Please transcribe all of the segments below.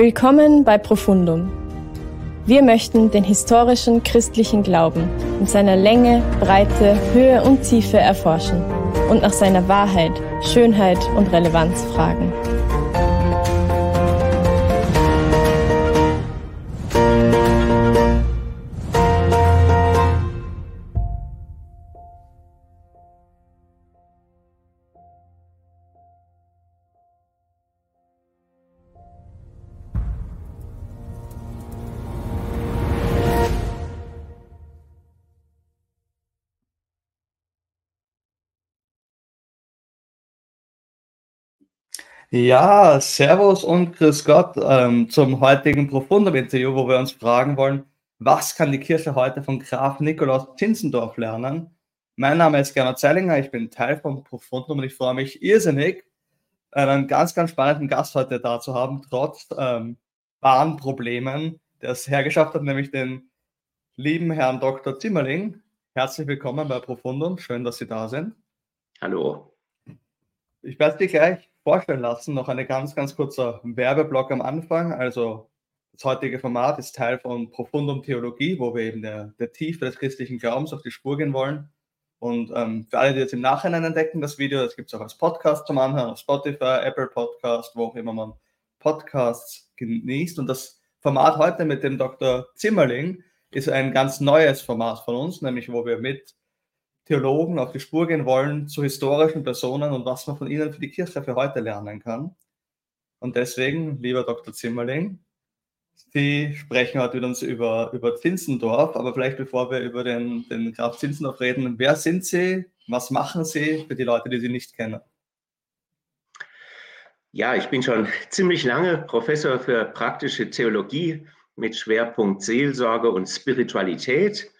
Willkommen bei Profundum. Wir möchten den historischen christlichen Glauben in seiner Länge, Breite, Höhe und Tiefe erforschen und nach seiner Wahrheit, Schönheit und Relevanz fragen. Ja, Servus und Grüß Gott ähm, zum heutigen Profundum-Interview, wo wir uns fragen wollen, was kann die Kirche heute von Graf Nikolaus Zinzendorf lernen? Mein Name ist Gernot Zeilinger, ich bin Teil von Profundum und ich freue mich irrsinnig, einen ganz, ganz spannenden Gast heute da zu haben, trotz ähm, Bahnproblemen, der es hergeschafft hat, nämlich den lieben Herrn Dr. Zimmerling. Herzlich willkommen bei Profundum, schön, dass Sie da sind. Hallo. Ich werde Sie gleich vorstellen lassen. Noch eine ganz, ganz kurzer Werbeblock am Anfang. Also das heutige Format ist Teil von Profundum Theologie, wo wir eben der, der Tiefe des christlichen Glaubens auf die Spur gehen wollen. Und ähm, für alle, die jetzt im Nachhinein entdecken, das Video, das gibt es auch als Podcast zum Anhören, auf Spotify, Apple Podcast, wo auch immer man Podcasts genießt. Und das Format heute mit dem Dr. Zimmerling ist ein ganz neues Format von uns, nämlich wo wir mit Theologen auf die Spur gehen wollen zu historischen Personen und was man von ihnen für die Kirche für heute lernen kann. Und deswegen, lieber Dr. Zimmerling, Sie sprechen heute mit uns über, über Zinzendorf, aber vielleicht bevor wir über den, den Graf Zinzendorf reden, wer sind Sie? Was machen Sie für die Leute, die Sie nicht kennen? Ja, ich bin schon ziemlich lange Professor für praktische Theologie mit Schwerpunkt Seelsorge und Spiritualität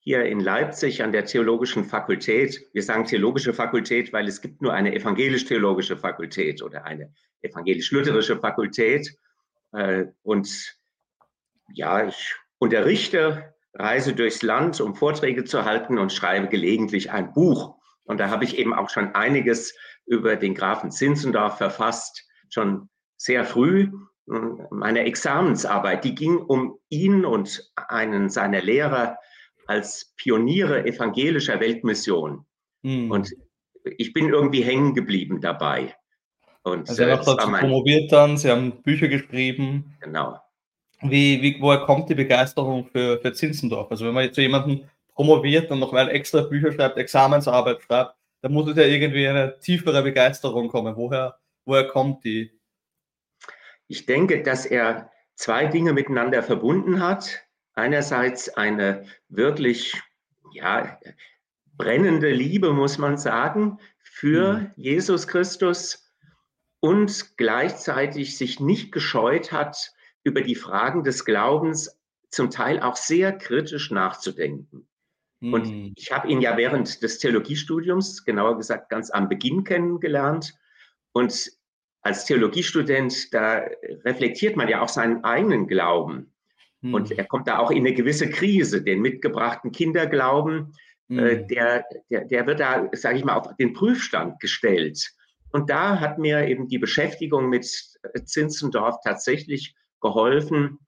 hier in Leipzig an der Theologischen Fakultät. Wir sagen Theologische Fakultät, weil es gibt nur eine evangelisch-theologische Fakultät oder eine evangelisch-lutherische Fakultät. Äh, und ja, ich unterrichte, reise durchs Land, um Vorträge zu halten und schreibe gelegentlich ein Buch. Und da habe ich eben auch schon einiges über den Grafen Zinzendorf verfasst, schon sehr früh. Meine Examensarbeit, die ging um ihn und einen seiner Lehrer, als Pioniere evangelischer Weltmission. Hm. Und ich bin irgendwie hängen geblieben dabei. Und, also er hat dazu mein... promoviert dann, Sie haben Bücher geschrieben. Genau. Wie, wie, woher kommt die Begeisterung für, für Zinzendorf? Also wenn man jetzt zu jemandem promoviert und noch mal extra Bücher schreibt, Examensarbeit schreibt, dann muss es ja irgendwie eine tiefere Begeisterung kommen. Woher, woher kommt die? Ich denke, dass er zwei Dinge miteinander verbunden hat einerseits eine wirklich ja, brennende Liebe, muss man sagen, für mhm. Jesus Christus und gleichzeitig sich nicht gescheut hat, über die Fragen des Glaubens zum Teil auch sehr kritisch nachzudenken. Mhm. Und ich habe ihn ja während des Theologiestudiums, genauer gesagt ganz am Beginn kennengelernt. Und als Theologiestudent, da reflektiert man ja auch seinen eigenen Glauben. Mhm. Und hm. er kommt da auch in eine gewisse Krise, den mitgebrachten Kinderglauben, mhm. äh, hm. der, der, der wird da, sage ich mal, auf den Prüfstand gestellt. Und da hat mir eben die Beschäftigung mit Zinzendorf tatsächlich geholfen,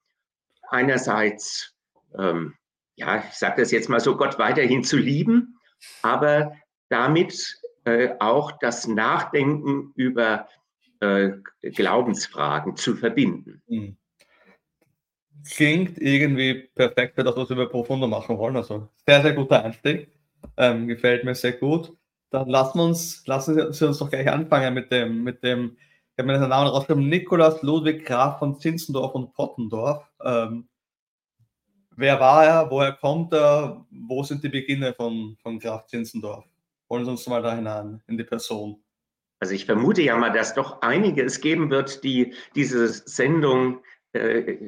einerseits, ähm, ja, ich sage das jetzt mal so, Gott weiterhin zu lieben, aber damit äh, auch das Nachdenken über äh, Glaubensfragen zu verbinden. Mhm klingt irgendwie perfekt für das, was wir Profundo machen wollen. Also sehr, sehr guter Einstieg. Ähm, gefällt mir sehr gut. Dann lassen wir uns, lassen Sie uns doch gleich anfangen mit dem, mit dem, ich habe mir den Namen rausgeschrieben, Nikolaus Ludwig Graf von Zinzendorf und Pottendorf. Ähm, wer war er? Woher kommt er? Wo sind die Beginne von, von Graf Zinzendorf? Wollen Sie uns mal da hinein in die Person? Also ich vermute ja mal, dass doch einige es geben wird, die diese Sendung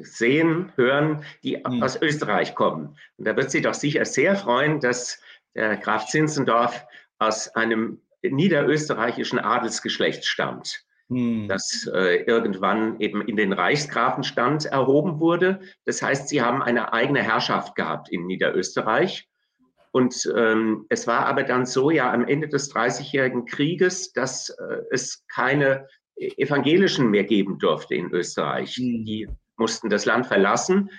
sehen, hören, die mhm. aus Österreich kommen. Und da wird sie doch sicher sehr freuen, dass der Graf Zinzendorf aus einem niederösterreichischen Adelsgeschlecht stammt, mhm. das äh, irgendwann eben in den Reichsgrafenstand erhoben wurde. Das heißt, sie haben eine eigene Herrschaft gehabt in Niederösterreich. Und ähm, es war aber dann so, ja, am Ende des Dreißigjährigen Krieges, dass äh, es keine Evangelischen mehr geben durfte in Österreich. Mhm. Die mussten das Land verlassen.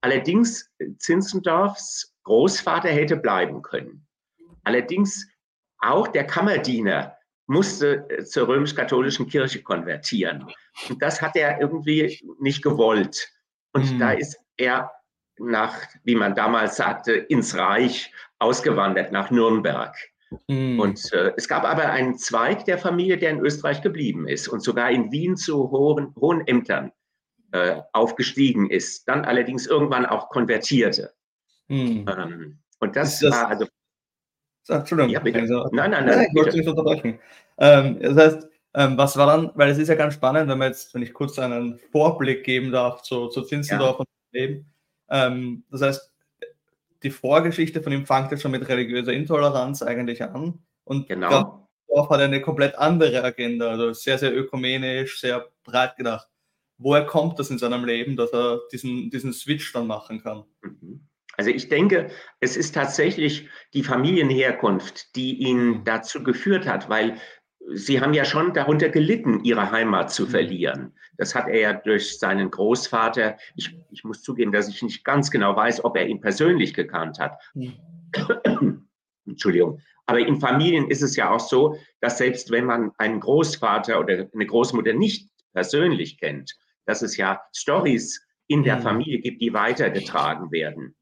Allerdings Zinzendorfs Großvater hätte bleiben können. Allerdings auch der Kammerdiener musste zur römisch-katholischen Kirche konvertieren. Und das hat er irgendwie nicht gewollt. Und mhm. da ist er nach, wie man damals sagte, ins Reich ausgewandert, nach Nürnberg. Mhm. Und äh, es gab aber einen Zweig der Familie, der in Österreich geblieben ist und sogar in Wien zu hohen, hohen Ämtern äh, aufgestiegen ist, dann allerdings irgendwann auch konvertierte. Mhm. Ähm, und das, das, war also. Entschuldigung. Ja, bitte. Also, nein, nein, nein. Ich wollte nicht unterbrechen. Ähm, das heißt, ähm, was war dann, weil es ist ja ganz spannend, wenn man jetzt, wenn ich kurz einen Vorblick geben darf zu, zu Zinzendorf ja. und Leben. Ähm, das heißt, die Vorgeschichte von ihm fängt jetzt schon mit religiöser Intoleranz eigentlich an. Und genau. Dorf hat eine komplett andere Agenda, also sehr, sehr ökumenisch, sehr breit gedacht. Woher kommt das in seinem Leben, dass er diesen, diesen Switch dann machen kann? Mhm. Also ich denke, es ist tatsächlich die Familienherkunft, die ihn mhm. dazu geführt hat, weil Sie haben ja schon darunter gelitten, Ihre Heimat zu mhm. verlieren. Das hat er ja durch seinen Großvater, ich, ich muss zugeben, dass ich nicht ganz genau weiß, ob er ihn persönlich gekannt hat. Entschuldigung. Aber in Familien ist es ja auch so, dass selbst wenn man einen Großvater oder eine Großmutter nicht persönlich kennt, dass es ja Stories in der mhm. Familie gibt, die weitergetragen werden.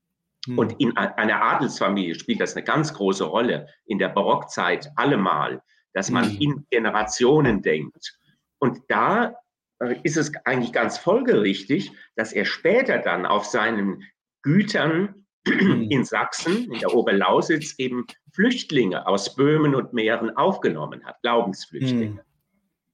Mhm. Und in einer Adelsfamilie spielt das eine ganz große Rolle. In der Barockzeit allemal dass man mhm. in Generationen denkt. Und da äh, ist es eigentlich ganz folgerichtig, dass er später dann auf seinen Gütern mhm. in Sachsen, in der Oberlausitz, eben Flüchtlinge aus Böhmen und Mähren aufgenommen hat, Glaubensflüchtlinge. Mhm.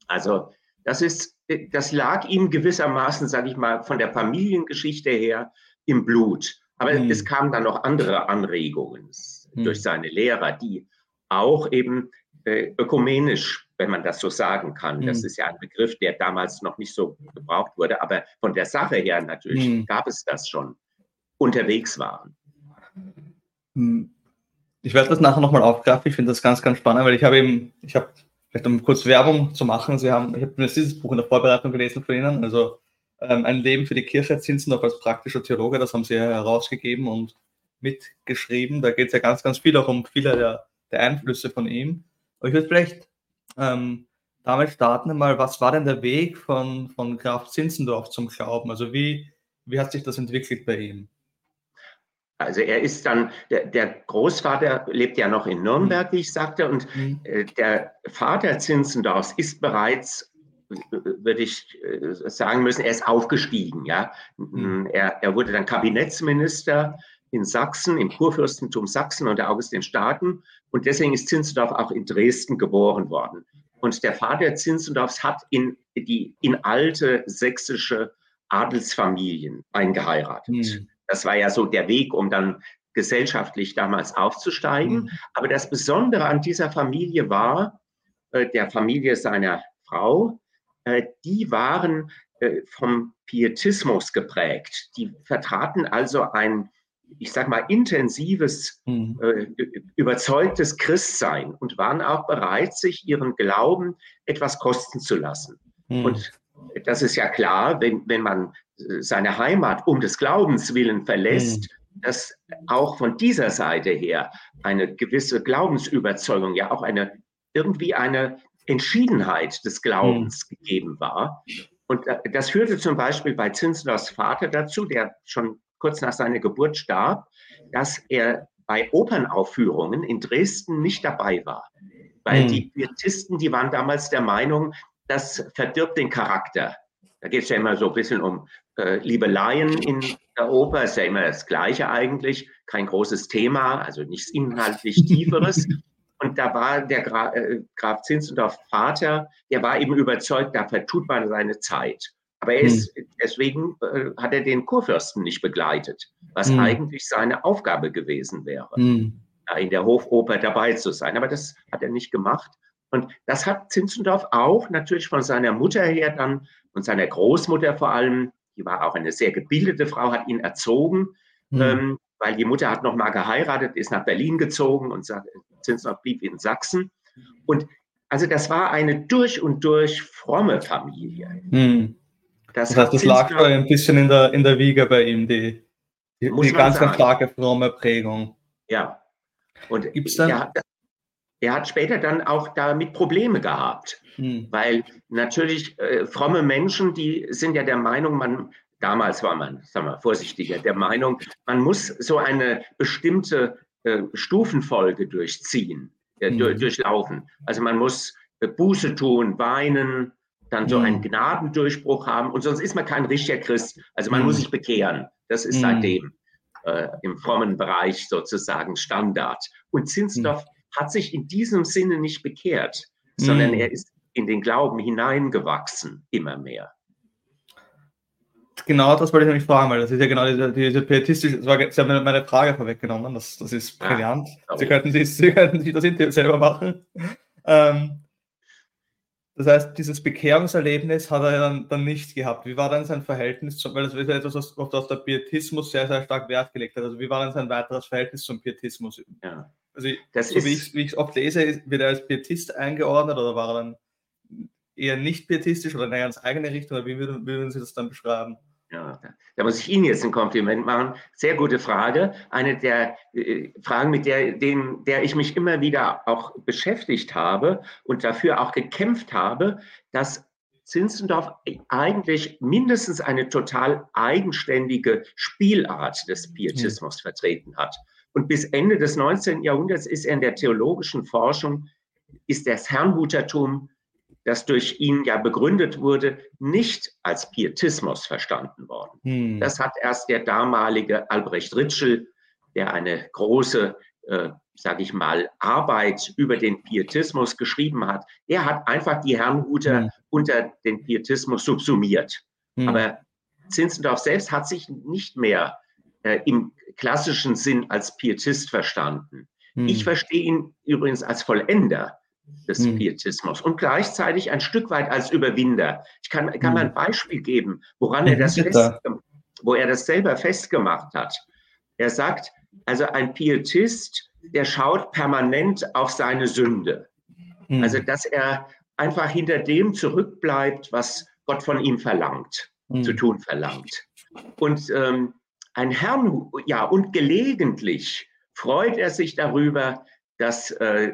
Also das ist, das lag ihm gewissermaßen, sage ich mal, von der Familiengeschichte her im Blut. Aber mhm. es kamen dann noch andere Anregungen mhm. durch seine Lehrer, die auch eben äh, ökumenisch, wenn man das so sagen kann. Mhm. Das ist ja ein Begriff, der damals noch nicht so gebraucht wurde, aber von der Sache her natürlich mhm. gab es das schon, unterwegs waren. Hm. Ich werde das nachher nochmal aufgreifen. Ich finde das ganz, ganz spannend, weil ich habe eben, ich habe, vielleicht um kurz Werbung zu machen, Sie haben, ich habe dieses Buch in der Vorbereitung gelesen von Ihnen, also ähm, Ein Leben für die Kirche Zinzendorf als praktischer Theologe, das haben Sie ja herausgegeben und mitgeschrieben. Da geht es ja ganz, ganz viel auch um viele der, der Einflüsse von ihm. Aber ich würde vielleicht ähm, damit starten mal, was war denn der Weg von, von Graf Zinzendorf zum Glauben? Also wie, wie hat sich das entwickelt bei ihm? Also er ist dann, der, der Großvater lebt ja noch in Nürnberg, mhm. wie ich sagte, und mhm. äh, der Vater Zinzendorfs ist bereits, würde ich äh, sagen müssen, er ist aufgestiegen. Ja? Mhm. Er, er wurde dann Kabinettsminister in Sachsen, im Kurfürstentum Sachsen unter August den Starken. Und deswegen ist Zinzendorf auch in Dresden geboren worden. Und der Vater Zinzendorfs hat in die in alte sächsische Adelsfamilien eingeheiratet. Mhm. Das war ja so der Weg, um dann gesellschaftlich damals aufzusteigen. Mhm. Aber das Besondere an dieser Familie war, äh, der Familie seiner Frau, äh, die waren äh, vom Pietismus geprägt. Die vertraten also ein ich sage mal, intensives, mhm. äh, überzeugtes Christsein und waren auch bereit, sich ihren Glauben etwas kosten zu lassen. Mhm. Und das ist ja klar, wenn, wenn man äh, seine Heimat um des Glaubens willen verlässt, mhm. dass auch von dieser Seite her eine gewisse Glaubensüberzeugung, ja auch eine irgendwie eine Entschiedenheit des Glaubens mhm. gegeben war. Und äh, das führte zum Beispiel bei Zinslers Vater dazu, der schon kurz nach seiner Geburt starb, dass er bei Opernaufführungen in Dresden nicht dabei war. Weil mhm. die Pietisten, die waren damals der Meinung, das verdirbt den Charakter. Da geht es ja immer so ein bisschen um äh, Liebeleien in der Oper, ist ja immer das Gleiche eigentlich, kein großes Thema, also nichts inhaltlich Tieferes. Und da war der Gra äh, Graf Zinzendorf Vater, der war eben überzeugt, da vertut man seine Zeit. Aber er ist, hm. deswegen äh, hat er den Kurfürsten nicht begleitet, was hm. eigentlich seine Aufgabe gewesen wäre, hm. in der Hofoper dabei zu sein. Aber das hat er nicht gemacht. Und das hat Zinzendorf auch natürlich von seiner Mutter her dann und seiner Großmutter vor allem, die war auch eine sehr gebildete Frau, hat ihn erzogen, hm. ähm, weil die Mutter hat noch mal geheiratet, ist nach Berlin gezogen und Zinzendorf blieb in Sachsen. Und also das war eine durch und durch fromme Familie. Hm. Das, das heißt, das lag schon ein bisschen in der, in der Wiege bei ihm, die, die, die ganz, ganz starke fromme Prägung. Ja. Und Gibt's dann? Er, er hat später dann auch damit Probleme gehabt, hm. weil natürlich äh, fromme Menschen, die sind ja der Meinung, man, damals war man, sagen wir, vorsichtiger, der Meinung, man muss so eine bestimmte äh, Stufenfolge durchziehen, äh, mhm. durchlaufen. Also man muss äh, Buße tun, weinen, dann so mhm. einen Gnadendurchbruch haben und sonst ist man kein richtiger Christ. Also man mhm. muss sich bekehren. Das ist mhm. seitdem äh, im frommen Bereich sozusagen Standard. Und Zinsdorf mhm. hat sich in diesem Sinne nicht bekehrt, sondern mhm. er ist in den Glauben hineingewachsen, immer mehr genau das wollte ich nämlich fragen, weil das ist ja genau diese, diese pietistische, Sie haben meine Frage vorweggenommen, das, das ist brillant. Ah, Sie, könnten sich, Sie könnten sich das Interview selber machen. Ähm, das heißt, dieses Bekehrungserlebnis hat er dann, dann nicht gehabt. Wie war dann sein Verhältnis, zum, weil das ist ja etwas, was auf der Pietismus sehr, sehr stark Wert gelegt hat. Also wie war dann sein weiteres Verhältnis zum Pietismus? Ja. Also das so wie ich es oft lese, wird er als Pietist eingeordnet oder war er dann eher nicht pietistisch oder in eine ganz eigene Richtung? Oder wie würden, wie würden Sie das dann beschreiben? Ja, da muss ich Ihnen jetzt ein Kompliment machen. Sehr gute Frage. Eine der äh, Fragen, mit der, dem, der ich mich immer wieder auch beschäftigt habe und dafür auch gekämpft habe, dass Zinzendorf eigentlich mindestens eine total eigenständige Spielart des Pietismus mhm. vertreten hat. Und bis Ende des 19. Jahrhunderts ist er in der theologischen Forschung, ist das Herrnhutertum das durch ihn ja begründet wurde, nicht als Pietismus verstanden worden. Hm. Das hat erst der damalige Albrecht Ritschel, der eine große, äh, sage ich mal, Arbeit über den Pietismus geschrieben hat. Er hat einfach die Herrnhuter hm. unter den Pietismus subsumiert. Hm. Aber Zinzendorf selbst hat sich nicht mehr äh, im klassischen Sinn als Pietist verstanden. Hm. Ich verstehe ihn übrigens als Vollender des hm. Pietismus und gleichzeitig ein Stück weit als Überwinder. Ich kann, kann hm. mal ein Beispiel geben, woran er das fest, wo er das selber festgemacht hat. Er sagt, also ein Pietist, der schaut permanent auf seine Sünde. Hm. Also, dass er einfach hinter dem zurückbleibt, was Gott von ihm verlangt, hm. zu tun verlangt. Und ähm, ein Herrn, ja, und gelegentlich freut er sich darüber, dass, äh,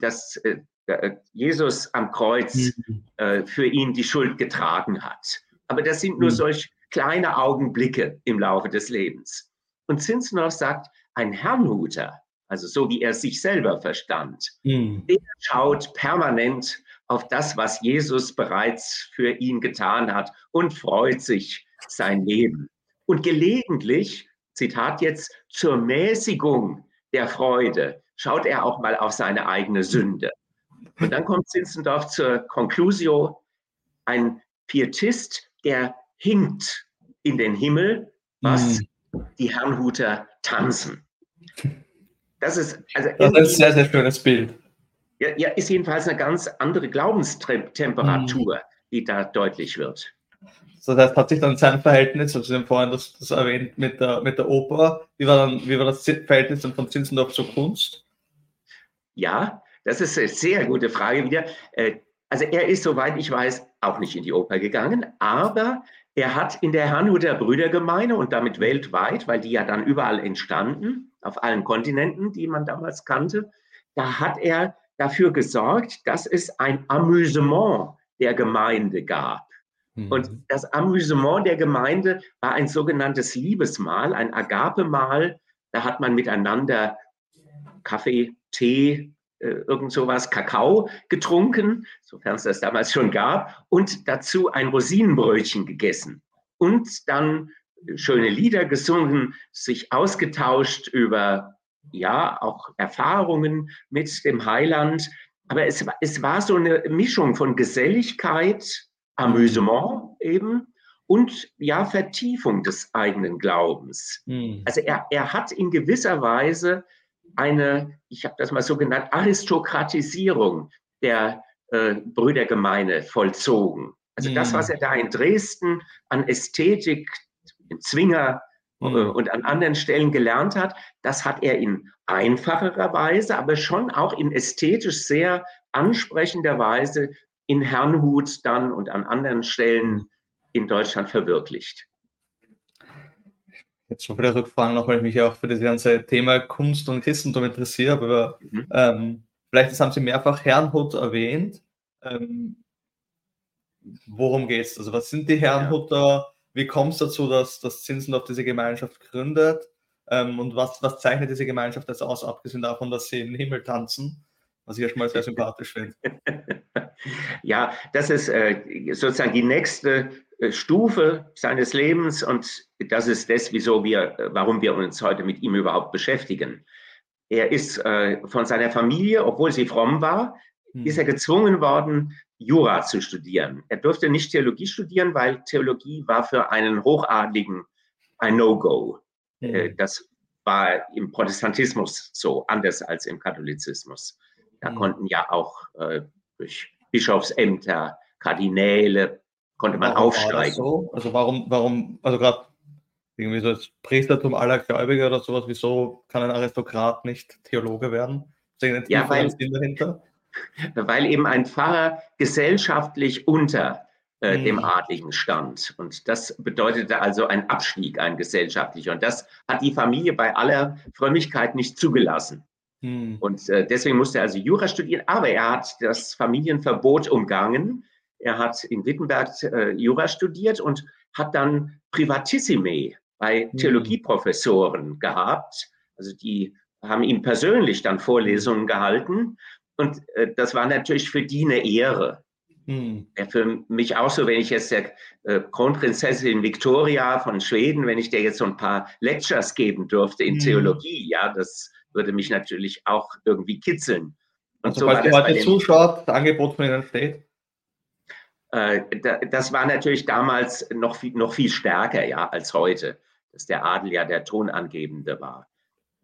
dass äh, äh, Jesus am Kreuz mhm. für ihn die Schuld getragen hat. Aber das sind nur mhm. solch kleine Augenblicke im Laufe des Lebens. Und Zinsendorf sagt, ein Herrnhuter, also so wie er sich selber verstand, mhm. der schaut permanent auf das, was Jesus bereits für ihn getan hat und freut sich sein Leben. Und gelegentlich, Zitat jetzt, zur Mäßigung der Freude schaut er auch mal auf seine eigene Sünde. Und dann kommt Zinzendorf zur Conclusio, ein Pietist, der hinkt in den Himmel, was mhm. die Herrnhuter tanzen. Das ist, also das ist ein sehr, sehr schönes Bild. Ja, ja, ist jedenfalls eine ganz andere Glaubenstemperatur, mhm. die da deutlich wird. So, das hat sich dann sein Verhältnis, also Sie haben vorhin das, das erwähnt mit der, mit der Oper, wie war, dann, wie war das Verhältnis dann von Zinzendorf zur Kunst? Ja, das ist eine sehr gute Frage wieder. Äh, also er ist, soweit ich weiß, auch nicht in die Oper gegangen, aber er hat in der Herrnhuter Brüdergemeinde und damit weltweit, weil die ja dann überall entstanden, auf allen Kontinenten, die man damals kannte, da hat er dafür gesorgt, dass es ein Amüsement der Gemeinde gab. Mhm. Und das Amüsement der Gemeinde war ein sogenanntes Liebesmahl, ein Agape-Mahl. Da hat man miteinander Kaffee, Tee, äh, irgend sowas, Kakao getrunken, sofern es das damals schon gab, und dazu ein Rosinenbrötchen gegessen. Und dann schöne Lieder gesungen, sich ausgetauscht über, ja, auch Erfahrungen mit dem Heiland. Aber es, es war so eine Mischung von Geselligkeit, Amüsement eben und ja, Vertiefung des eigenen Glaubens. Mhm. Also er, er hat in gewisser Weise eine, ich habe das mal so genannt, Aristokratisierung der äh, Brüdergemeine vollzogen. Also das, was er da in Dresden an Ästhetik, in Zwinger mhm. und an anderen Stellen gelernt hat. Das hat er in einfacherer Weise, aber schon auch in ästhetisch sehr ansprechender Weise in Herrnhut dann und an anderen Stellen in Deutschland verwirklicht. Jetzt schon wieder rückfragen, noch weil ich mich auch für das ganze Thema Kunst und Christentum interessiere, aber mhm. ähm, vielleicht haben Sie mehrfach Herrnhut erwähnt. Ähm, worum geht es? Also was sind die Herrnhuter? Ja. Wie kommt es dazu, dass, dass Zinsendorf diese Gemeinschaft gründet? Ähm, und was, was zeichnet diese Gemeinschaft jetzt aus, abgesehen davon, dass sie in den Himmel tanzen? Was ich erstmal sehr sympathisch finde. Ja, das ist äh, sozusagen die nächste äh, Stufe seines Lebens und das ist das, wieso wir, äh, warum wir uns heute mit ihm überhaupt beschäftigen. Er ist äh, von seiner Familie, obwohl sie fromm war, hm. ist er gezwungen worden, Jura zu studieren. Er durfte nicht Theologie studieren, weil Theologie war für einen Hochadligen ein No-Go. Mhm. Das war im Protestantismus so, anders als im Katholizismus. Da mhm. konnten ja auch äh, durch Bischofsämter, Kardinäle, konnte man warum aufsteigen. So? Also warum, warum, also gerade irgendwie so das Priestertum aller Gläubiger oder sowas, wieso kann ein Aristokrat nicht Theologe werden? Ja, weil, dahinter? weil eben ein Pfarrer gesellschaftlich unter äh, mhm. dem Adligen stand. Und das bedeutete also ein Abstieg, ein gesellschaftlicher. Und das hat die Familie bei aller Frömmigkeit nicht zugelassen. Mhm. Und äh, deswegen musste er also Jura studieren, aber er hat das Familienverbot umgangen. Er hat in Wittenberg äh, Jura studiert und hat dann Privatissime bei mhm. Theologieprofessoren gehabt. Also die haben ihm persönlich dann Vorlesungen gehalten und äh, das war natürlich für die eine Ehre. Hm. Für mich auch so, wenn ich jetzt der äh, Kronprinzessin Victoria von Schweden, wenn ich der jetzt so ein paar Lectures geben dürfte in hm. Theologie, ja, das würde mich natürlich auch irgendwie kitzeln. Und also, so falls ihr heute zuschaut, das Angebot von Ihnen steht? Äh, das war natürlich damals noch viel, noch viel stärker, ja, als heute, dass der Adel ja der Tonangebende war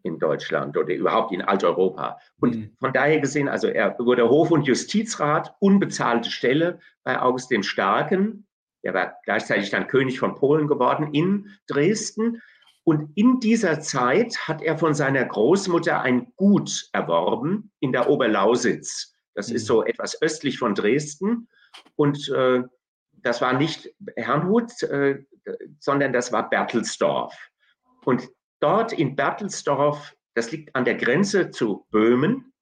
in Deutschland oder überhaupt in Alteuropa. Und mhm. von daher gesehen, also er wurde Hof- und Justizrat, unbezahlte Stelle bei August dem Starken. Er war gleichzeitig dann König von Polen geworden in Dresden. Und in dieser Zeit hat er von seiner Großmutter ein Gut erworben in der Oberlausitz. Das mhm. ist so etwas östlich von Dresden. Und äh, das war nicht Herrnhut, äh, sondern das war Bertelsdorf. Und dort in Bertelsdorf, das liegt an der Grenze zu Böhmen,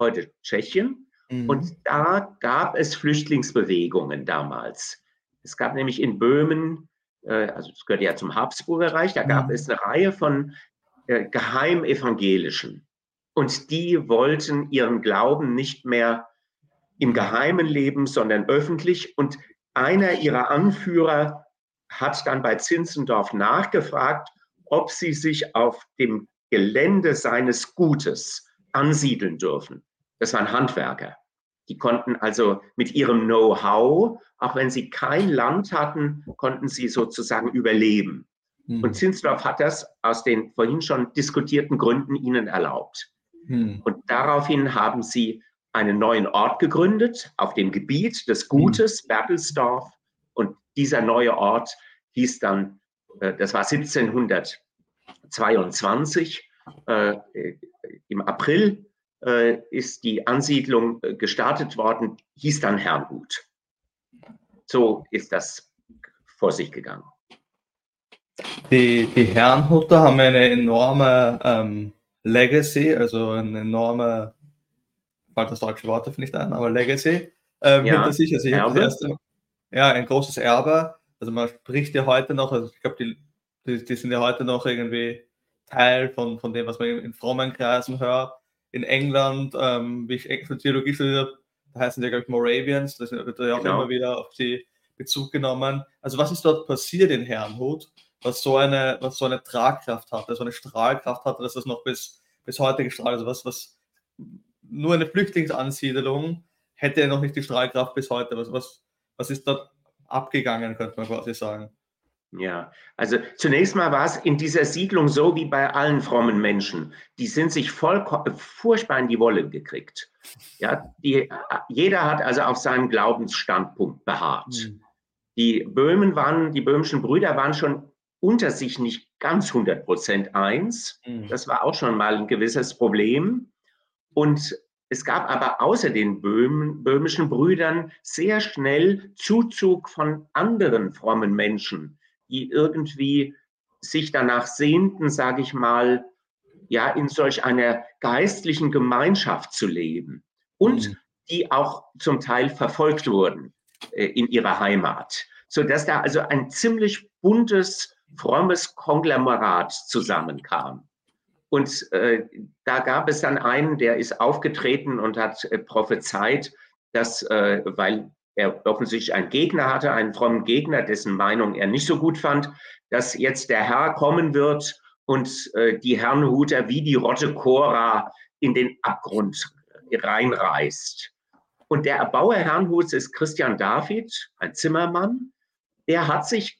heute Tschechien, mhm. und da gab es Flüchtlingsbewegungen damals. Es gab nämlich in Böhmen, also es gehört ja zum Habsburgerreich, da gab mhm. es eine Reihe von äh, Geheimevangelischen. Und die wollten ihren Glauben nicht mehr im Geheimen leben, sondern öffentlich. Und einer ihrer Anführer hat dann bei Zinzendorf nachgefragt ob sie sich auf dem Gelände seines Gutes ansiedeln dürfen. Das waren Handwerker. Die konnten also mit ihrem Know-how, auch wenn sie kein Land hatten, konnten sie sozusagen überleben. Hm. Und Zinsdorf hat das aus den vorhin schon diskutierten Gründen ihnen erlaubt. Hm. Und daraufhin haben sie einen neuen Ort gegründet auf dem Gebiet des Gutes, hm. Bertelsdorf. Und dieser neue Ort hieß dann äh, das war 1722. Äh, Im April äh, ist die Ansiedlung gestartet worden, hieß dann Herrnhut. So ist das vor sich gegangen. Die, die Herrnhuter haben eine enorme ähm, Legacy, also eine enorme, fällt das deutsche Wort ich ein, aber Legacy ähm, ja, hinter sich. Also ich erste, ja, ein großes Erbe. Also man spricht ja heute noch, also ich glaube, die, die, die, sind ja heute noch irgendwie Teil von, von dem, was man in, in frommen Kreisen hört. In England, ähm, wie ich für Theologie studiert habe, da heißen die, glaube ich, Moravians, da wird ja auch genau. immer wieder auf sie Bezug genommen. Also was ist dort passiert in Herrnhut, was so eine, was so eine Tragkraft hatte, so eine Strahlkraft hatte, dass das noch bis, bis heute gestrahlt, also was, was nur eine Flüchtlingsansiedlung hätte noch nicht die Strahlkraft bis heute. Was, was, was ist dort abgegangen, könnte man quasi sagen. Ja, also zunächst mal war es in dieser Siedlung so wie bei allen frommen Menschen. Die sind sich voll, furchtbar in die Wolle gekriegt. Ja, die, jeder hat also auf seinem Glaubensstandpunkt beharrt. Mhm. Die Böhmen waren, die böhmischen Brüder waren schon unter sich nicht ganz 100 Prozent eins. Mhm. Das war auch schon mal ein gewisses Problem. Und es gab aber außer den Böhm, böhmischen Brüdern sehr schnell Zuzug von anderen frommen Menschen, die irgendwie sich danach sehnten, sage ich mal, ja, in solch einer geistlichen Gemeinschaft zu leben und mhm. die auch zum Teil verfolgt wurden äh, in ihrer Heimat, sodass da also ein ziemlich buntes, frommes Konglomerat zusammenkam. Und äh, da gab es dann einen, der ist aufgetreten und hat äh, prophezeit, dass, äh, weil er offensichtlich einen Gegner hatte, einen frommen Gegner, dessen Meinung er nicht so gut fand, dass jetzt der Herr kommen wird und äh, die Herrnhuter wie die Rotte Cora in den Abgrund reinreißt. Und der Erbauer Herrnhuts ist Christian David, ein Zimmermann. Der hat sich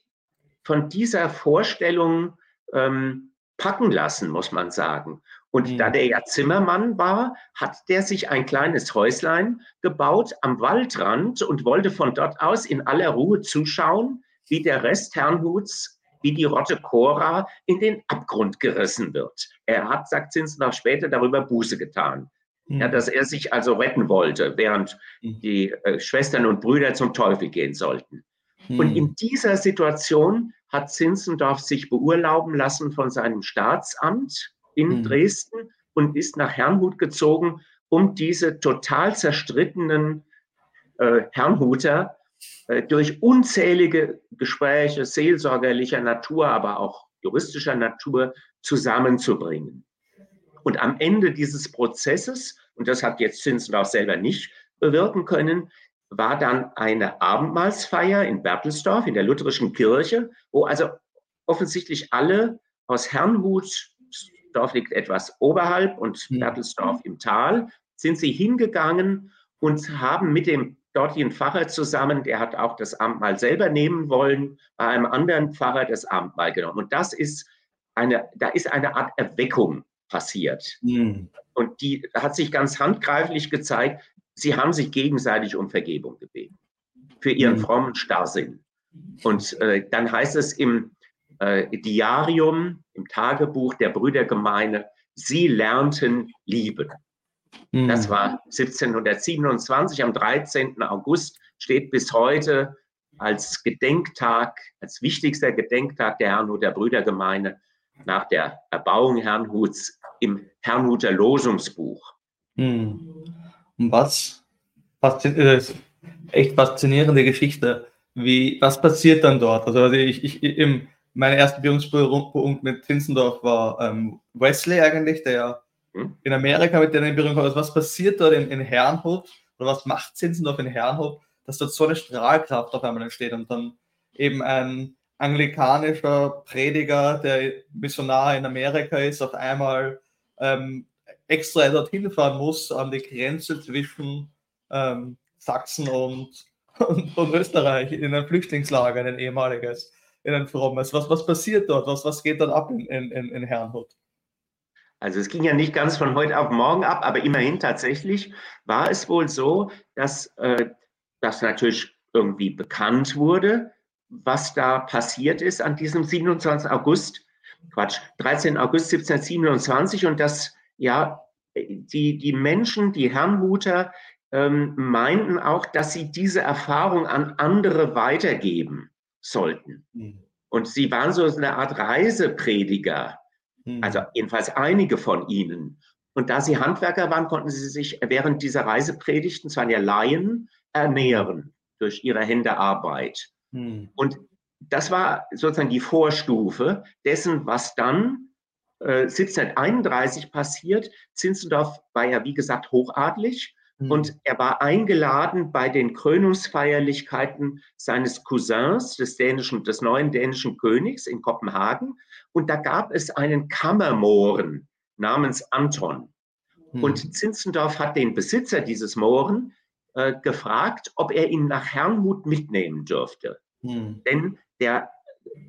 von dieser Vorstellung ähm, packen lassen, muss man sagen. Und mhm. da der ja Zimmermann war, hat der sich ein kleines Häuslein gebaut am Waldrand und wollte von dort aus in aller Ruhe zuschauen, wie der Rest Herrnhuts, wie die Rotte Cora in den Abgrund gerissen wird. Er hat, sagt Zinsendorf später, darüber Buße getan. Mhm. Ja, dass er sich also retten wollte, während mhm. die äh, Schwestern und Brüder zum Teufel gehen sollten. Und in dieser Situation hat Zinzendorf sich beurlauben lassen von seinem Staatsamt in hm. Dresden und ist nach Herrnhut gezogen, um diese total zerstrittenen äh, Herrnhuter äh, durch unzählige Gespräche seelsorgerlicher Natur, aber auch juristischer Natur zusammenzubringen. Und am Ende dieses Prozesses, und das hat jetzt Zinzendorf selber nicht bewirken können, war dann eine Abendmahlsfeier in Bertelsdorf, in der lutherischen Kirche, wo also offensichtlich alle aus Herrnhut, Dorf liegt etwas oberhalb und mhm. Bertelsdorf im Tal, sind sie hingegangen und haben mit dem dortigen Pfarrer zusammen, der hat auch das Abendmahl selber nehmen wollen, bei einem anderen Pfarrer das Abendmahl genommen. Und das ist eine, da ist eine Art Erweckung passiert. Mhm. Und die hat sich ganz handgreiflich gezeigt, sie haben sich gegenseitig um Vergebung gebeten für ihren mhm. frommen Starrsinn. Und äh, dann heißt es im äh, Diarium, im Tagebuch der Brüdergemeine, sie lernten lieben. Mhm. Das war 1727, am 13. August, steht bis heute als Gedenktag, als wichtigster Gedenktag der Herrnhuter Brüdergemeine nach der Erbauung Herrnhuts im Herrnhuter Losungsbuch. Mhm. Und was, ist echt faszinierende Geschichte. Wie, was passiert dann dort? Also ich, ich, im, meine erste Berührungspunkt mit Zinzendorf war ähm, Wesley eigentlich, der hm? in Amerika mit denen in Berührung kommt. Also was passiert dort in, in Herrnhut oder was macht Zinzendorf in Herrnhut, dass dort so eine Strahlkraft auf einmal entsteht und dann eben ein anglikanischer Prediger, der Missionar in Amerika ist, auf einmal ähm, extra dorthin fahren muss, an die Grenze zwischen ähm, Sachsen und, und, und, Österreich, in ein Flüchtlingslager, in ein ehemaliges, in ein frommes. Was, was passiert dort? Was, was geht dann ab in, in, in Herrnhut? Also es ging ja nicht ganz von heute auf morgen ab, aber immerhin tatsächlich war es wohl so, dass äh, das natürlich irgendwie bekannt wurde, was da passiert ist an diesem 27. August, Quatsch, 13. August 1727 und dass ja, die, die Menschen, die Herrnhuter, ähm, meinten auch, dass sie diese Erfahrung an andere weitergeben sollten. Mhm. Und sie waren so eine Art Reiseprediger, mhm. also jedenfalls einige von ihnen. Und da sie Handwerker waren, konnten sie sich während dieser Reisepredigten, zwar ja Laien, ernähren durch ihre Hände Arbeit. Mhm. Und das war sozusagen die Vorstufe dessen, was dann 1731 äh, passiert. Zinzendorf war ja, wie gesagt, hochadlig mhm. und er war eingeladen bei den Krönungsfeierlichkeiten seines Cousins, des, dänischen, des neuen dänischen Königs in Kopenhagen. Und da gab es einen Kammermohren namens Anton. Mhm. Und Zinzendorf hat den Besitzer dieses Mohren äh, gefragt, ob er ihn nach Herrnhut mitnehmen dürfte. Mhm. Denn der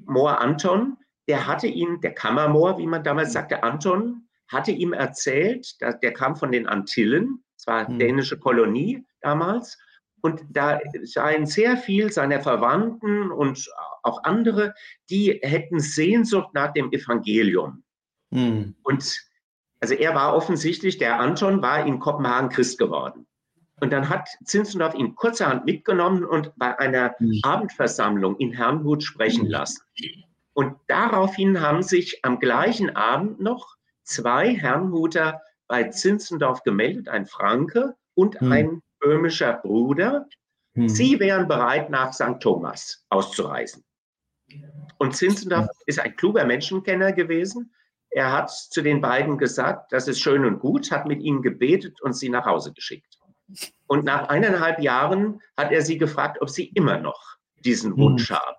Moor Anton der hatte ihn, der Kammermoor, wie man damals mhm. sagte, Anton, hatte ihm erzählt, der kam von den Antillen, es war mhm. dänische Kolonie damals, Und da seien sehr viel seiner Verwandten und auch andere, die hätten Sehnsucht nach dem Evangelium. Hm. Und also er war offensichtlich, der Anton war in Kopenhagen Christ geworden. Und dann hat Zinzendorf ihn kurzerhand mitgenommen und bei einer hm. Abendversammlung in Herrnhut sprechen hm. lassen. Und daraufhin haben sich am gleichen Abend noch zwei Herrnhuter bei Zinzendorf gemeldet, ein Franke und hm. ein böhmischer Bruder. Hm. Sie wären bereit, nach St. Thomas auszureisen. Und Zinzendorf ist ein kluger Menschenkenner gewesen. Er hat zu den beiden gesagt, das ist schön und gut, hat mit ihnen gebetet und sie nach Hause geschickt. Und nach eineinhalb Jahren hat er sie gefragt, ob sie immer noch diesen Wunsch hm. haben.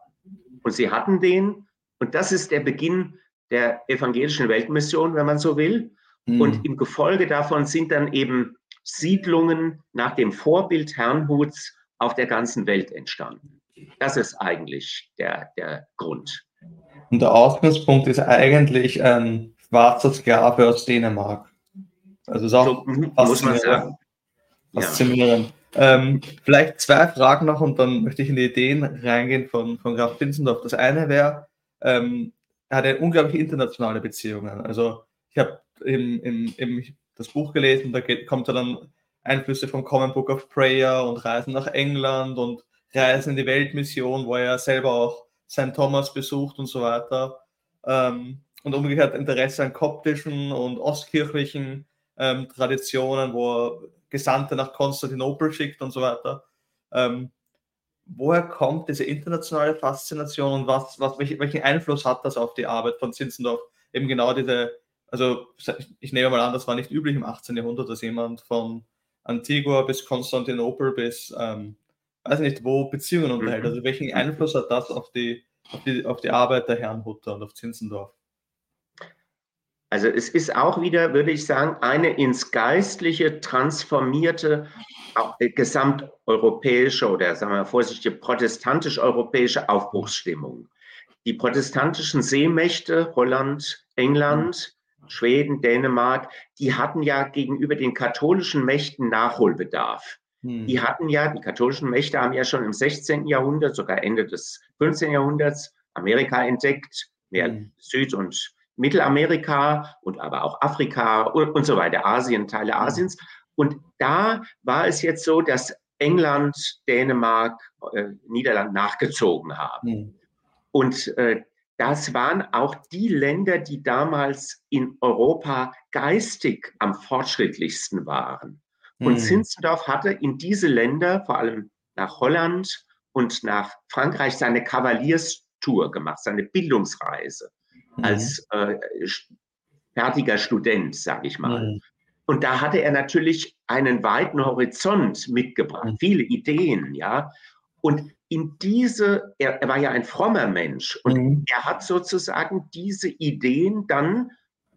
Und sie hatten den. Und das ist der Beginn der evangelischen Weltmission, wenn man so will. Mhm. Und im Gefolge davon sind dann eben Siedlungen nach dem Vorbild Herrnhuts auf der ganzen Welt entstanden. Das ist eigentlich der, der Grund. Und der Ausgangspunkt ist eigentlich ein schwarzer Sklave aus Dänemark. Also ist auch so, muss man sagen. Faszinierend. Ja. Ähm, vielleicht zwei Fragen noch und dann möchte ich in die Ideen reingehen von, von Graf Zinzendorf. Das eine wäre, ähm, er hatte unglaublich internationale Beziehungen. Also ich habe im, im, im, das Buch gelesen, da geht, kommt er dann Einflüsse vom Common Book of Prayer und Reisen nach England und Reisen in die Weltmission, wo er selber auch St. Thomas besucht und so weiter. Ähm, und umgekehrt Interesse an koptischen und ostkirchlichen ähm, Traditionen, wo er Gesandte nach Konstantinopel schickt und so weiter. Ähm, woher kommt diese internationale Faszination und was, was, welchen Einfluss hat das auf die Arbeit von Zinzendorf? Eben genau diese, also ich nehme mal an, das war nicht üblich im 18. Jahrhundert, dass jemand von Antigua bis Konstantinopel bis, ähm, weiß nicht, wo Beziehungen mhm. unterhält. Also welchen Einfluss hat das auf die, auf die, auf die Arbeit der Herrn Hutter und auf Zinzendorf? Also es ist auch wieder, würde ich sagen, eine ins Geistliche transformierte äh, gesamteuropäische oder sagen wir vorsichtig protestantisch-europäische Aufbruchsstimmung. Die protestantischen Seemächte, Holland, England, Schweden, Dänemark, die hatten ja gegenüber den katholischen Mächten Nachholbedarf. Hm. Die hatten ja, die katholischen Mächte haben ja schon im 16. Jahrhundert, sogar Ende des 15. Jahrhunderts, Amerika entdeckt, mehr hm. Süd- und Mittelamerika und aber auch Afrika und, und so weiter, Asien, Teile. Asiens. Und da war es jetzt so, dass England, Dänemark, äh, Niederland nachgezogen haben. Hm. Und äh, das waren auch die Länder, die damals in Europa geistig am fortschrittlichsten waren. Und hm. Zinzendorf hatte in diese Länder, vor allem nach Holland und nach Frankreich, seine Kavalierstour gemacht, seine Bildungsreise hm. als äh, fertiger Student, sage ich mal. Hm. Und da hatte er natürlich einen weiten Horizont mitgebracht, hm. viele Ideen, ja. Und in diese, er, er war ja ein frommer Mensch und mhm. er hat sozusagen diese Ideen dann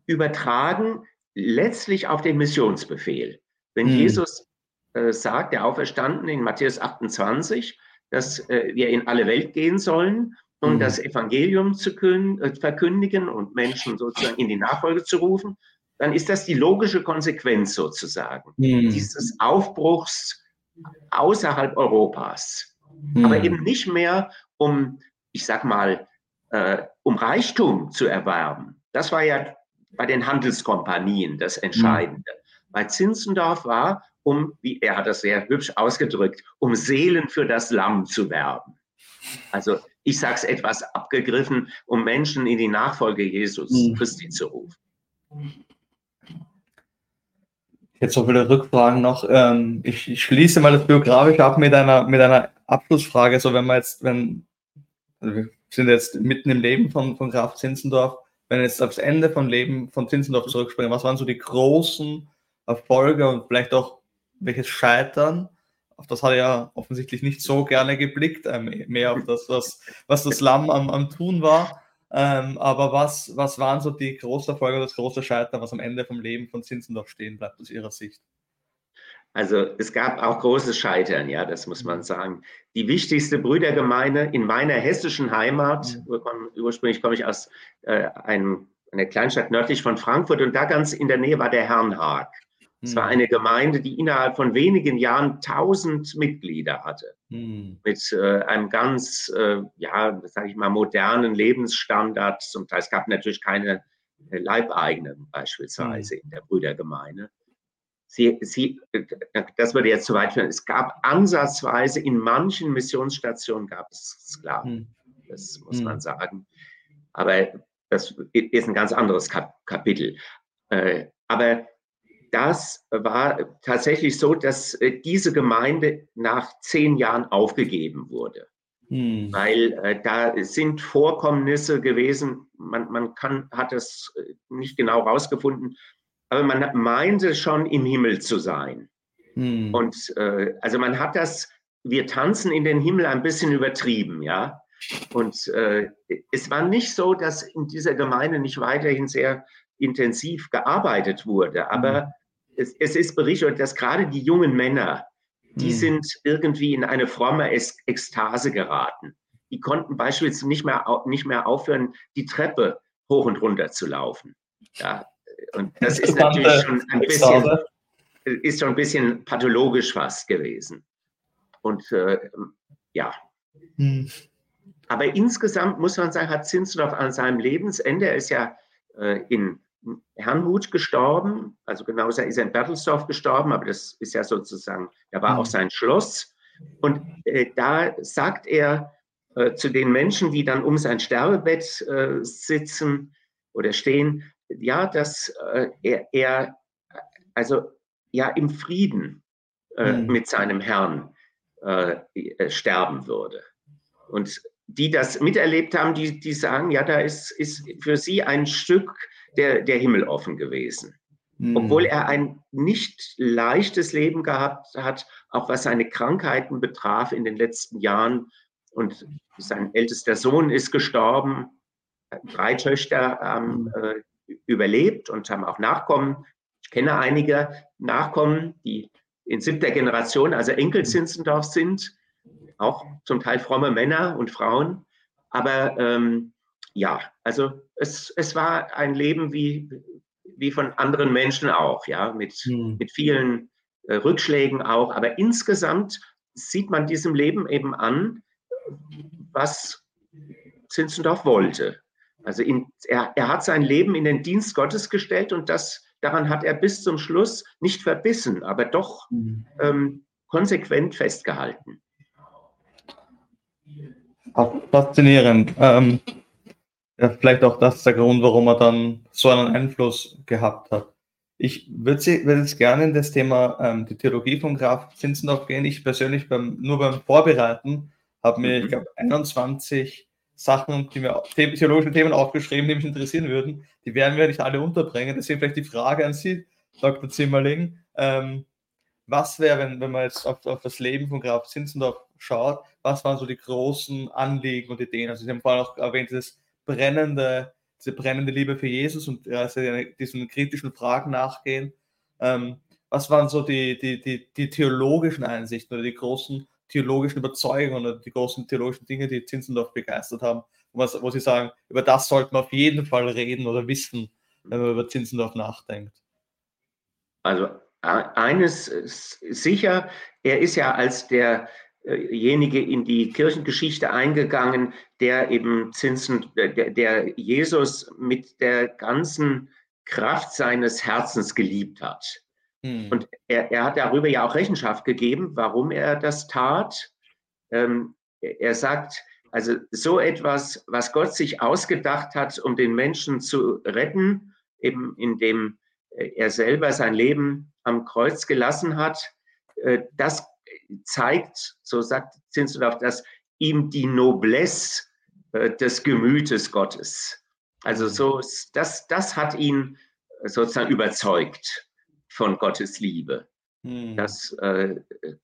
übertragen, letztlich auf den Missionsbefehl. Wenn mhm. Jesus äh, sagt, der Auferstanden in Matthäus 28, dass äh, wir in alle Welt gehen sollen, um mhm. das Evangelium zu äh, verkündigen und Menschen sozusagen in die Nachfolge zu rufen, dann ist das die logische Konsequenz sozusagen mhm. dieses Aufbruchs außerhalb Europas hm. aber eben nicht mehr um, ich sag mal, äh, um Reichtum zu erwerben. Das war ja bei den Handelskompanien das Entscheidende. Hm. Bei Zinzendorf war, um, wie er hat das sehr hübsch ausgedrückt, um Seelen für das Lamm zu werben. Also ich sage es etwas abgegriffen, um Menschen in die Nachfolge Jesus hm. Christi zu rufen. Jetzt so viele Rückfragen noch. Ähm, ich, ich, schließe mal das Biografische ab mit einer, mit einer Abschlussfrage, so wenn man jetzt, wenn, also wir sind jetzt mitten im Leben von, von Graf Zinzendorf, wenn jetzt aufs Ende von Leben von Zinzendorf zurückspringen, was waren so die großen Erfolge und vielleicht auch welches Scheitern? Auf das hat er ja offensichtlich nicht so gerne geblickt, ähm, mehr auf das, was, was das Lamm am, am Tun war. Ähm, aber was, was waren so die großen Erfolge, das große Scheitern, was am Ende vom Leben von Zinzendorf stehen bleibt aus Ihrer Sicht? Also es gab auch großes Scheitern, ja, das muss man sagen. Die wichtigste Brüdergemeinde in meiner hessischen Heimat, ursprünglich komme ich aus äh, einem, einer Kleinstadt nördlich von Frankfurt und da ganz in der Nähe war der Herrnhaag. Es war hm. eine Gemeinde, die innerhalb von wenigen Jahren tausend Mitglieder hatte. Hm. Mit äh, einem ganz, äh, ja, sage ich mal, modernen Lebensstandard. Zum Teil, es gab natürlich keine Leibeigenen beispielsweise hm. in der Brüdergemeinde. Sie, sie, äh, das würde jetzt zu weit führen. Es gab ansatzweise in manchen Missionsstationen gab es Sklaven. Hm. Das muss man sagen. Aber das ist ein ganz anderes Kap Kapitel. Äh, aber das war tatsächlich so, dass äh, diese Gemeinde nach zehn Jahren aufgegeben wurde. Hm. Weil äh, da sind Vorkommnisse gewesen, man, man kann, hat es äh, nicht genau rausgefunden, aber man meinte schon im Himmel zu sein. Hm. Und äh, also man hat das, wir tanzen in den Himmel ein bisschen übertrieben, ja. Und äh, es war nicht so, dass in dieser Gemeinde nicht weiterhin sehr intensiv gearbeitet wurde. Aber mhm. es, es, ist berichtet, dass gerade die jungen Männer, die mhm. sind irgendwie in eine fromme Ekstase geraten. Die konnten beispielsweise nicht mehr, nicht mehr aufhören, die Treppe hoch und runter zu laufen. Ja, und das ist natürlich schon ein bisschen, ist schon ein bisschen pathologisch fast gewesen. Und äh, ja. Hm. Aber insgesamt muss man sagen, hat Zinsdorf an seinem Lebensende, er ist ja äh, in Herrnhut gestorben, also genauso ist er in Bertelsdorf gestorben, aber das ist ja sozusagen, da war auch mhm. sein Schloss. Und äh, da sagt er äh, zu den Menschen, die dann um sein Sterbebett äh, sitzen oder stehen, ja, dass äh, er, er, also ja im Frieden mhm. mit seinem Herrn äh, sterben würde. Und die das miterlebt haben, die, die sagen, ja, da ist, ist für sie ein Stück der, der Himmel offen gewesen. Mhm. Obwohl er ein nicht leichtes Leben gehabt hat, auch was seine Krankheiten betraf in den letzten Jahren. Und sein ältester Sohn ist gestorben. Drei Töchter haben äh, überlebt und haben auch Nachkommen. Ich kenne einige Nachkommen, die in siebter Generation, also Enkel Zinzendorf sind, auch zum Teil fromme Männer und Frauen. Aber ähm, ja, also es, es war ein Leben wie, wie von anderen Menschen auch, ja, mit, hm. mit vielen äh, Rückschlägen auch. Aber insgesamt sieht man diesem Leben eben an, was Zinzendorf wollte. Also in, er, er hat sein Leben in den Dienst Gottes gestellt und das, daran hat er bis zum Schluss nicht verbissen, aber doch hm. ähm, konsequent festgehalten. Faszinierend. Ähm, ja, vielleicht auch das der Grund, warum er dann so einen Einfluss gehabt hat. Ich würde würd jetzt gerne in das Thema ähm, die Theologie von Graf Zinzendorf gehen. Ich persönlich beim, nur beim Vorbereiten habe mir, ich mhm. glaube, 21 Sachen, die mir theologischen Themen aufgeschrieben, die mich interessieren würden. Die werden wir nicht alle unterbringen. Deswegen vielleicht die Frage an Sie, Dr. Zimmerling. Ähm, was wäre, wenn, wenn man jetzt auf, auf das Leben von Graf Zinzendorf schaut, was waren so die großen Anliegen und Ideen? Also Sie haben vorhin auch erwähnt, dieses brennende, diese brennende Liebe für Jesus und also diesen kritischen Fragen nachgehen. Ähm, was waren so die, die, die, die theologischen Einsichten oder die großen theologischen Überzeugungen oder die großen theologischen Dinge, die Zinzendorf begeistert haben, wo, Sie sagen, über das sollten wir auf jeden Fall reden oder wissen, wenn man über Zinzendorf nachdenkt? Also eines ist sicher, er ist ja als der derjenige in die Kirchengeschichte eingegangen, der eben Zinsen, der, der Jesus mit der ganzen Kraft seines Herzens geliebt hat. Hm. Und er, er, hat darüber ja auch Rechenschaft gegeben, warum er das tat. Ähm, er sagt, also so etwas, was Gott sich ausgedacht hat, um den Menschen zu retten, eben indem er selber sein Leben am Kreuz gelassen hat, äh, das zeigt, so sagt Zinzendorf, dass ihm die Noblesse äh, des Gemütes Gottes. Also so, das, das hat ihn sozusagen überzeugt von Gottes Liebe, hm. dass äh,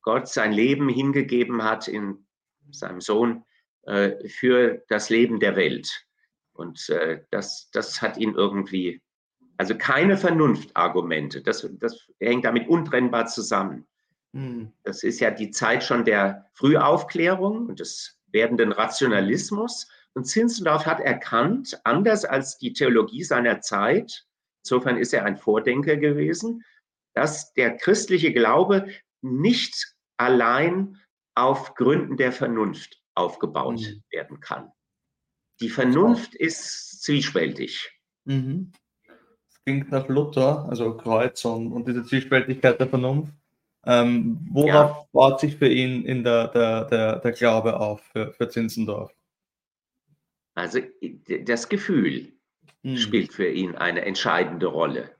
Gott sein Leben hingegeben hat in seinem Sohn äh, für das Leben der Welt. Und das, das hat ihn irgendwie, also keine Vernunftargumente, das, das hängt damit untrennbar zusammen. Hm. Das ist ja die Zeit schon der Frühaufklärung und des werdenden Rationalismus. Und Zinzendorf hat erkannt, anders als die Theologie seiner Zeit, insofern ist er ein Vordenker gewesen, dass der christliche Glaube nicht allein auf Gründen der Vernunft aufgebaut mhm. werden kann. Die Vernunft ist zwiespältig. Mhm. Das klingt nach Luther, also Kreuz und, und diese Zwiespältigkeit der Vernunft. Ähm, worauf ja. baut sich für ihn in der, der, der, der Glaube auf, für, für Zinzendorf? Also das Gefühl hm. spielt für ihn eine entscheidende Rolle.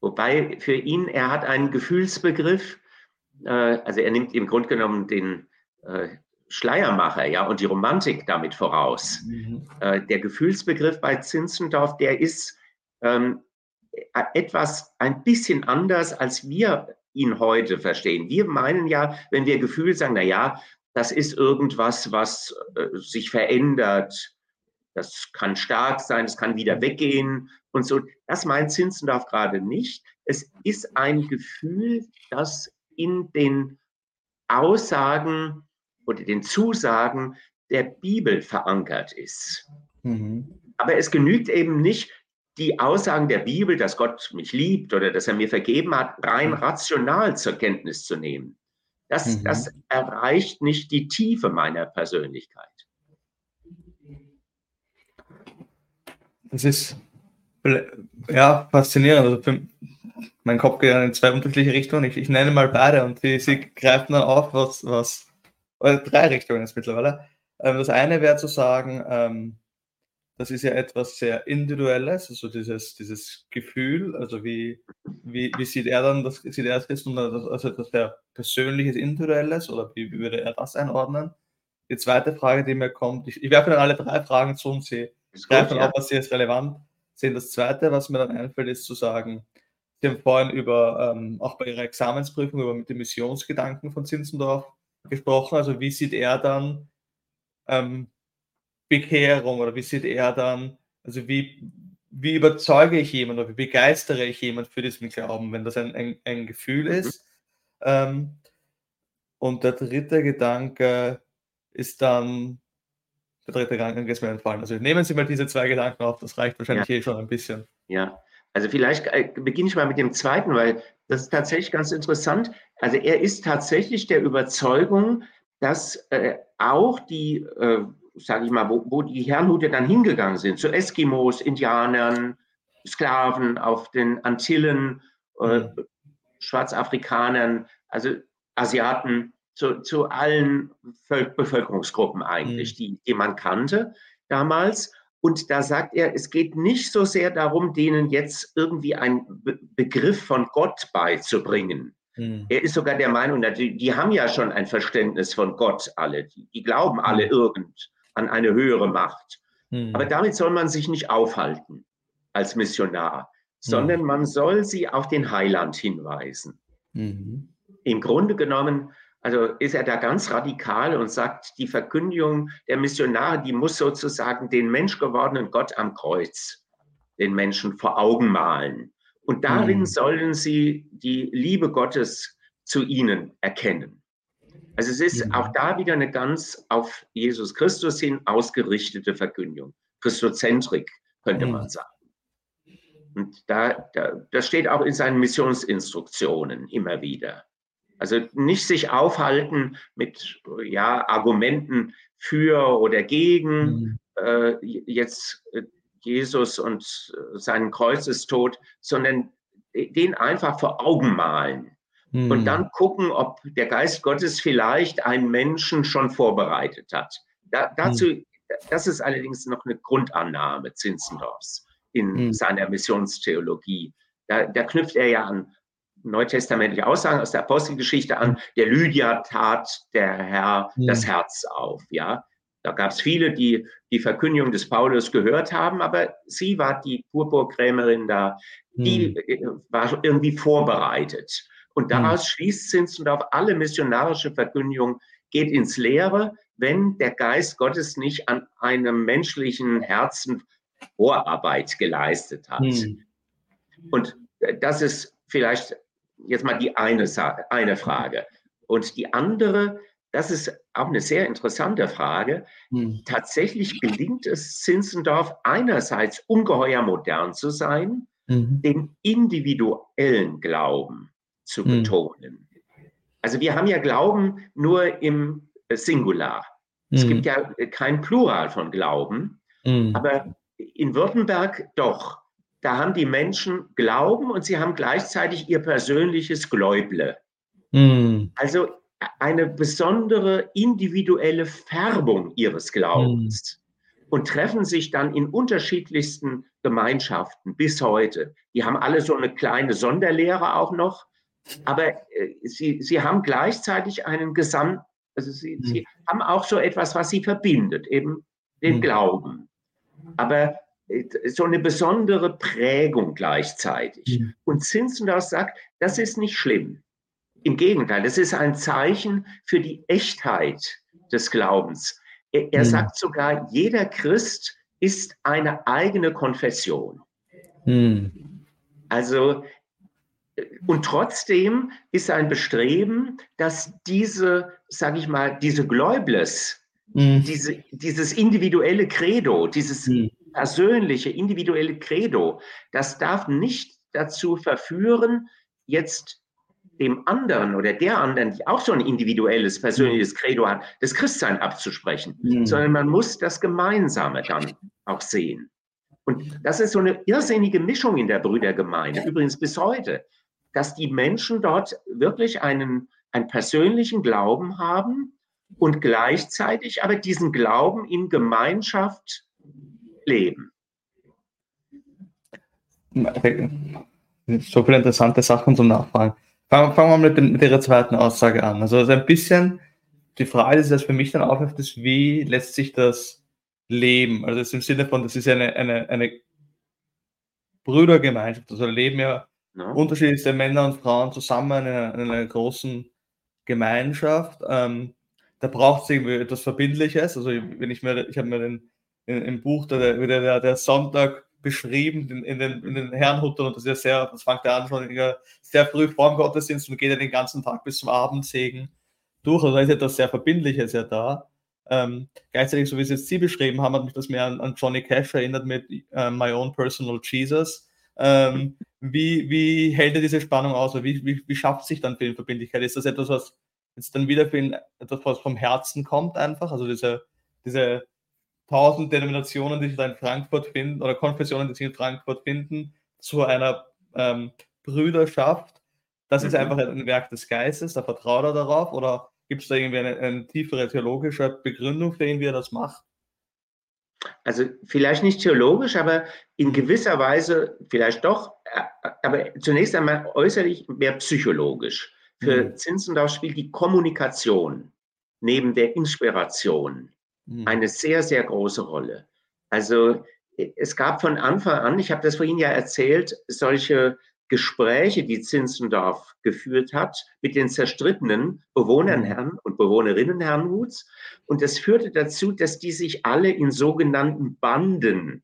Wobei für ihn, er hat einen Gefühlsbegriff, äh, also er nimmt im Grunde genommen den äh, Schleiermacher ja, und die Romantik damit voraus. Mhm. Äh, der Gefühlsbegriff bei Zinzendorf, der ist ähm, etwas ein bisschen anders, als wir ihn heute verstehen. Wir meinen ja, wenn wir Gefühl sagen, na ja, das ist irgendwas, was äh, sich verändert. Das kann stark sein, es kann wieder weggehen und so. Das meint Zinzendorf gerade nicht. Es ist ein Gefühl, das in den Aussagen oder den Zusagen der Bibel verankert ist. Mhm. Aber es genügt eben nicht, die Aussagen der Bibel, dass Gott mich liebt oder dass er mir vergeben hat, rein mhm. rational zur Kenntnis zu nehmen. Das, mhm. das erreicht nicht die Tiefe meiner Persönlichkeit. Das ist ja faszinierend. Also für, mein Kopf geht in zwei unterschiedliche Richtungen. Ich, ich nenne mal beide und sie, sie greifen dann auf, was, was drei Richtungen jetzt mittlerweile. Ähm, das eine wäre zu sagen, ähm, das ist ja etwas sehr Individuelles, also dieses, dieses Gefühl, also wie, wie, wie sieht er dann das, sieht er das also etwas sehr Persönliches, Individuelles oder wie, wie würde er das einordnen? Die zweite Frage, die mir kommt, ich, ich werfe dann alle drei Fragen zu und Sie greifen ja. auf, was Sie als relevant sehen. Das zweite, was mir dann einfällt, ist zu sagen, Sie haben vorhin über, ähm, auch bei Ihrer Examensprüfung, über die Missionsgedanken von Zinzendorf gesprochen. Also wie sieht er dann ähm, Bekehrung oder wie sieht er dann, also wie, wie überzeuge ich jemanden oder wie begeistere ich jemanden für diesen Glauben, wenn das ein, ein, ein Gefühl mhm. ist. Ähm, und der dritte Gedanke ist dann, der dritte Gedanke ist mir entfallen. Also nehmen Sie mal diese zwei Gedanken auf, das reicht wahrscheinlich ja. eh schon ein bisschen. Ja, also vielleicht äh, beginne ich mal mit dem zweiten, weil das ist tatsächlich ganz interessant. Also er ist tatsächlich der Überzeugung, dass äh, auch die äh, sage ich mal, wo, wo die Herrenhuter dann hingegangen sind, zu Eskimos, Indianern, Sklaven auf den Antillen, äh, mhm. Schwarzafrikanern, also Asiaten, zu, zu allen Bevölkerungsgruppen eigentlich, mhm. die, die man kannte damals. Und da sagt er, es geht nicht so sehr darum, denen jetzt irgendwie einen Be Begriff von Gott beizubringen. Mhm. Er ist sogar der Meinung, die, die, haben ja schon ein Verständnis von Gott alle. Die, die glauben alle hm. irgend an eine höhere Macht. Mhm. Aber damit soll man sich nicht aufhalten als Missionar, sondern mhm. man soll sie auf den Heiland hinweisen. Mhm. Im Grunde genommen, also ist er da ganz radikal und sagt, die Verkündigung der Missionare, die muss sozusagen den menschgewordenen Gott am Kreuz den Menschen vor Augen malen. Und darin mhm. sollen sie die Liebe Gottes zu ihnen erkennen. Also es ist auch da wieder eine ganz auf Jesus Christus hin ausgerichtete Verkündigung. Christozentrik könnte man sagen. Und da, da, das steht auch in seinen Missionsinstruktionen immer wieder. Also nicht sich aufhalten mit ja, Argumenten für oder gegen äh, jetzt äh, Jesus und äh, seinen Kreuzestod, sondern den einfach vor Augen malen. Mhm. Und dann gucken, ob der Geist Gottes vielleicht einen Menschen schon vorbereitet hat. Da, dazu, mhm. das ist allerdings noch eine Grundannahme Zinzendorfs in mhm. seiner Missionstheologie. Da, da knüpft er ja an neutestamentliche Aussagen aus der Apostelgeschichte an. Der Lydia tat der Herr das Herz auf. Ja, da gab es viele, die die Verkündigung des Paulus gehört haben, aber sie war die Purpurkrämerin da, die mhm. war irgendwie vorbereitet. Und hm. daraus schließt Zinzendorf, alle missionarische Verkündigung geht ins Leere, wenn der Geist Gottes nicht an einem menschlichen Herzen Vorarbeit geleistet hat. Hm. Und das ist vielleicht jetzt mal die eine, eine Frage. Und die andere, das ist auch eine sehr interessante Frage. Hm. Tatsächlich gelingt es Zinzendorf einerseits ungeheuer modern zu sein, mhm. den individuellen Glauben zu mhm. betonen. Also wir haben ja Glauben nur im Singular. Es mhm. gibt ja kein Plural von Glauben, mhm. aber in Württemberg doch. Da haben die Menschen Glauben und sie haben gleichzeitig ihr persönliches Gläuble. Mhm. Also eine besondere individuelle Färbung ihres Glaubens mhm. und treffen sich dann in unterschiedlichsten Gemeinschaften bis heute. Die haben alle so eine kleine Sonderlehre auch noch, aber äh, sie, sie haben gleichzeitig einen Gesamt, also sie, mhm. sie haben auch so etwas, was sie verbindet, eben den mhm. Glauben. Aber äh, so eine besondere Prägung gleichzeitig. Mhm. Und Zinzendorf sagt, das ist nicht schlimm. Im Gegenteil, das ist ein Zeichen für die Echtheit des Glaubens. Er, er mhm. sagt sogar, jeder Christ ist eine eigene Konfession. Mhm. Also, und trotzdem ist ein Bestreben, dass diese, sage ich mal, diese Gläubles, mhm. diese, dieses individuelle Credo, dieses mhm. persönliche, individuelle Credo, das darf nicht dazu verführen, jetzt dem anderen oder der anderen, die auch so ein individuelles, persönliches mhm. Credo hat, das Christsein abzusprechen, mhm. sondern man muss das Gemeinsame dann auch sehen. Und das ist so eine irrsinnige Mischung in der Brüdergemeinde, übrigens bis heute, dass die Menschen dort wirklich einen, einen persönlichen Glauben haben und gleichzeitig aber diesen Glauben in Gemeinschaft leben. So viele interessante Sachen zum Nachfragen. Fangen, fangen wir mit, dem, mit Ihrer zweiten Aussage an. Also, also ein bisschen die Frage, die das für mich dann aufwirft, ist, wie lässt sich das leben? Also das im Sinne von, das ist eine, eine, eine Brüdergemeinschaft. Also leben ja, ja. unterschiedlichste Männer und Frauen zusammen in einer, in einer großen Gemeinschaft. Ähm, da braucht es irgendwie etwas Verbindliches. Also wenn ich mir, ich habe mir den, in, im Buch der, der, der Sonntag beschrieben in, in, den, in den Herrenhuttern und das ist ja sehr, das fängt ja an schon sehr früh vor dem Gottesdienst und geht ja den ganzen Tag bis zum Abendsegen durch. Also da ist etwas sehr Verbindliches ja da. Ähm, gleichzeitig, so wie es jetzt Sie beschrieben haben, hat mich das mehr an, an Johnny Cash erinnert mit äh, My Own Personal Jesus. Ähm, wie, wie hält er diese Spannung aus? Oder wie, wie, wie schafft sich dann für ihn Verbindlichkeit? Ist das etwas, was jetzt dann wieder für ihn etwas, was vom Herzen kommt einfach? Also diese, diese tausend Denominationen, die sich da in Frankfurt finden, oder Konfessionen, die sich in Frankfurt finden, zu einer ähm, Brüderschaft. Das mhm. ist einfach ein Werk des Geistes, da vertraut er darauf, oder gibt es da irgendwie eine, eine tiefere theologische Begründung für ihn, wie er das macht? Also vielleicht nicht theologisch, aber in gewisser Weise vielleicht doch, aber zunächst einmal äußerlich mehr psychologisch. Für mhm. Zinzendorf spielt die Kommunikation neben der Inspiration Mhm. eine sehr, sehr große Rolle. Also es gab von Anfang an, ich habe das vorhin ja erzählt, solche Gespräche, die Zinzendorf geführt hat mit den zerstrittenen Bewohnern mhm. Herrn und Bewohnerinnen Herrnhuts. Und das führte dazu, dass die sich alle in sogenannten Banden,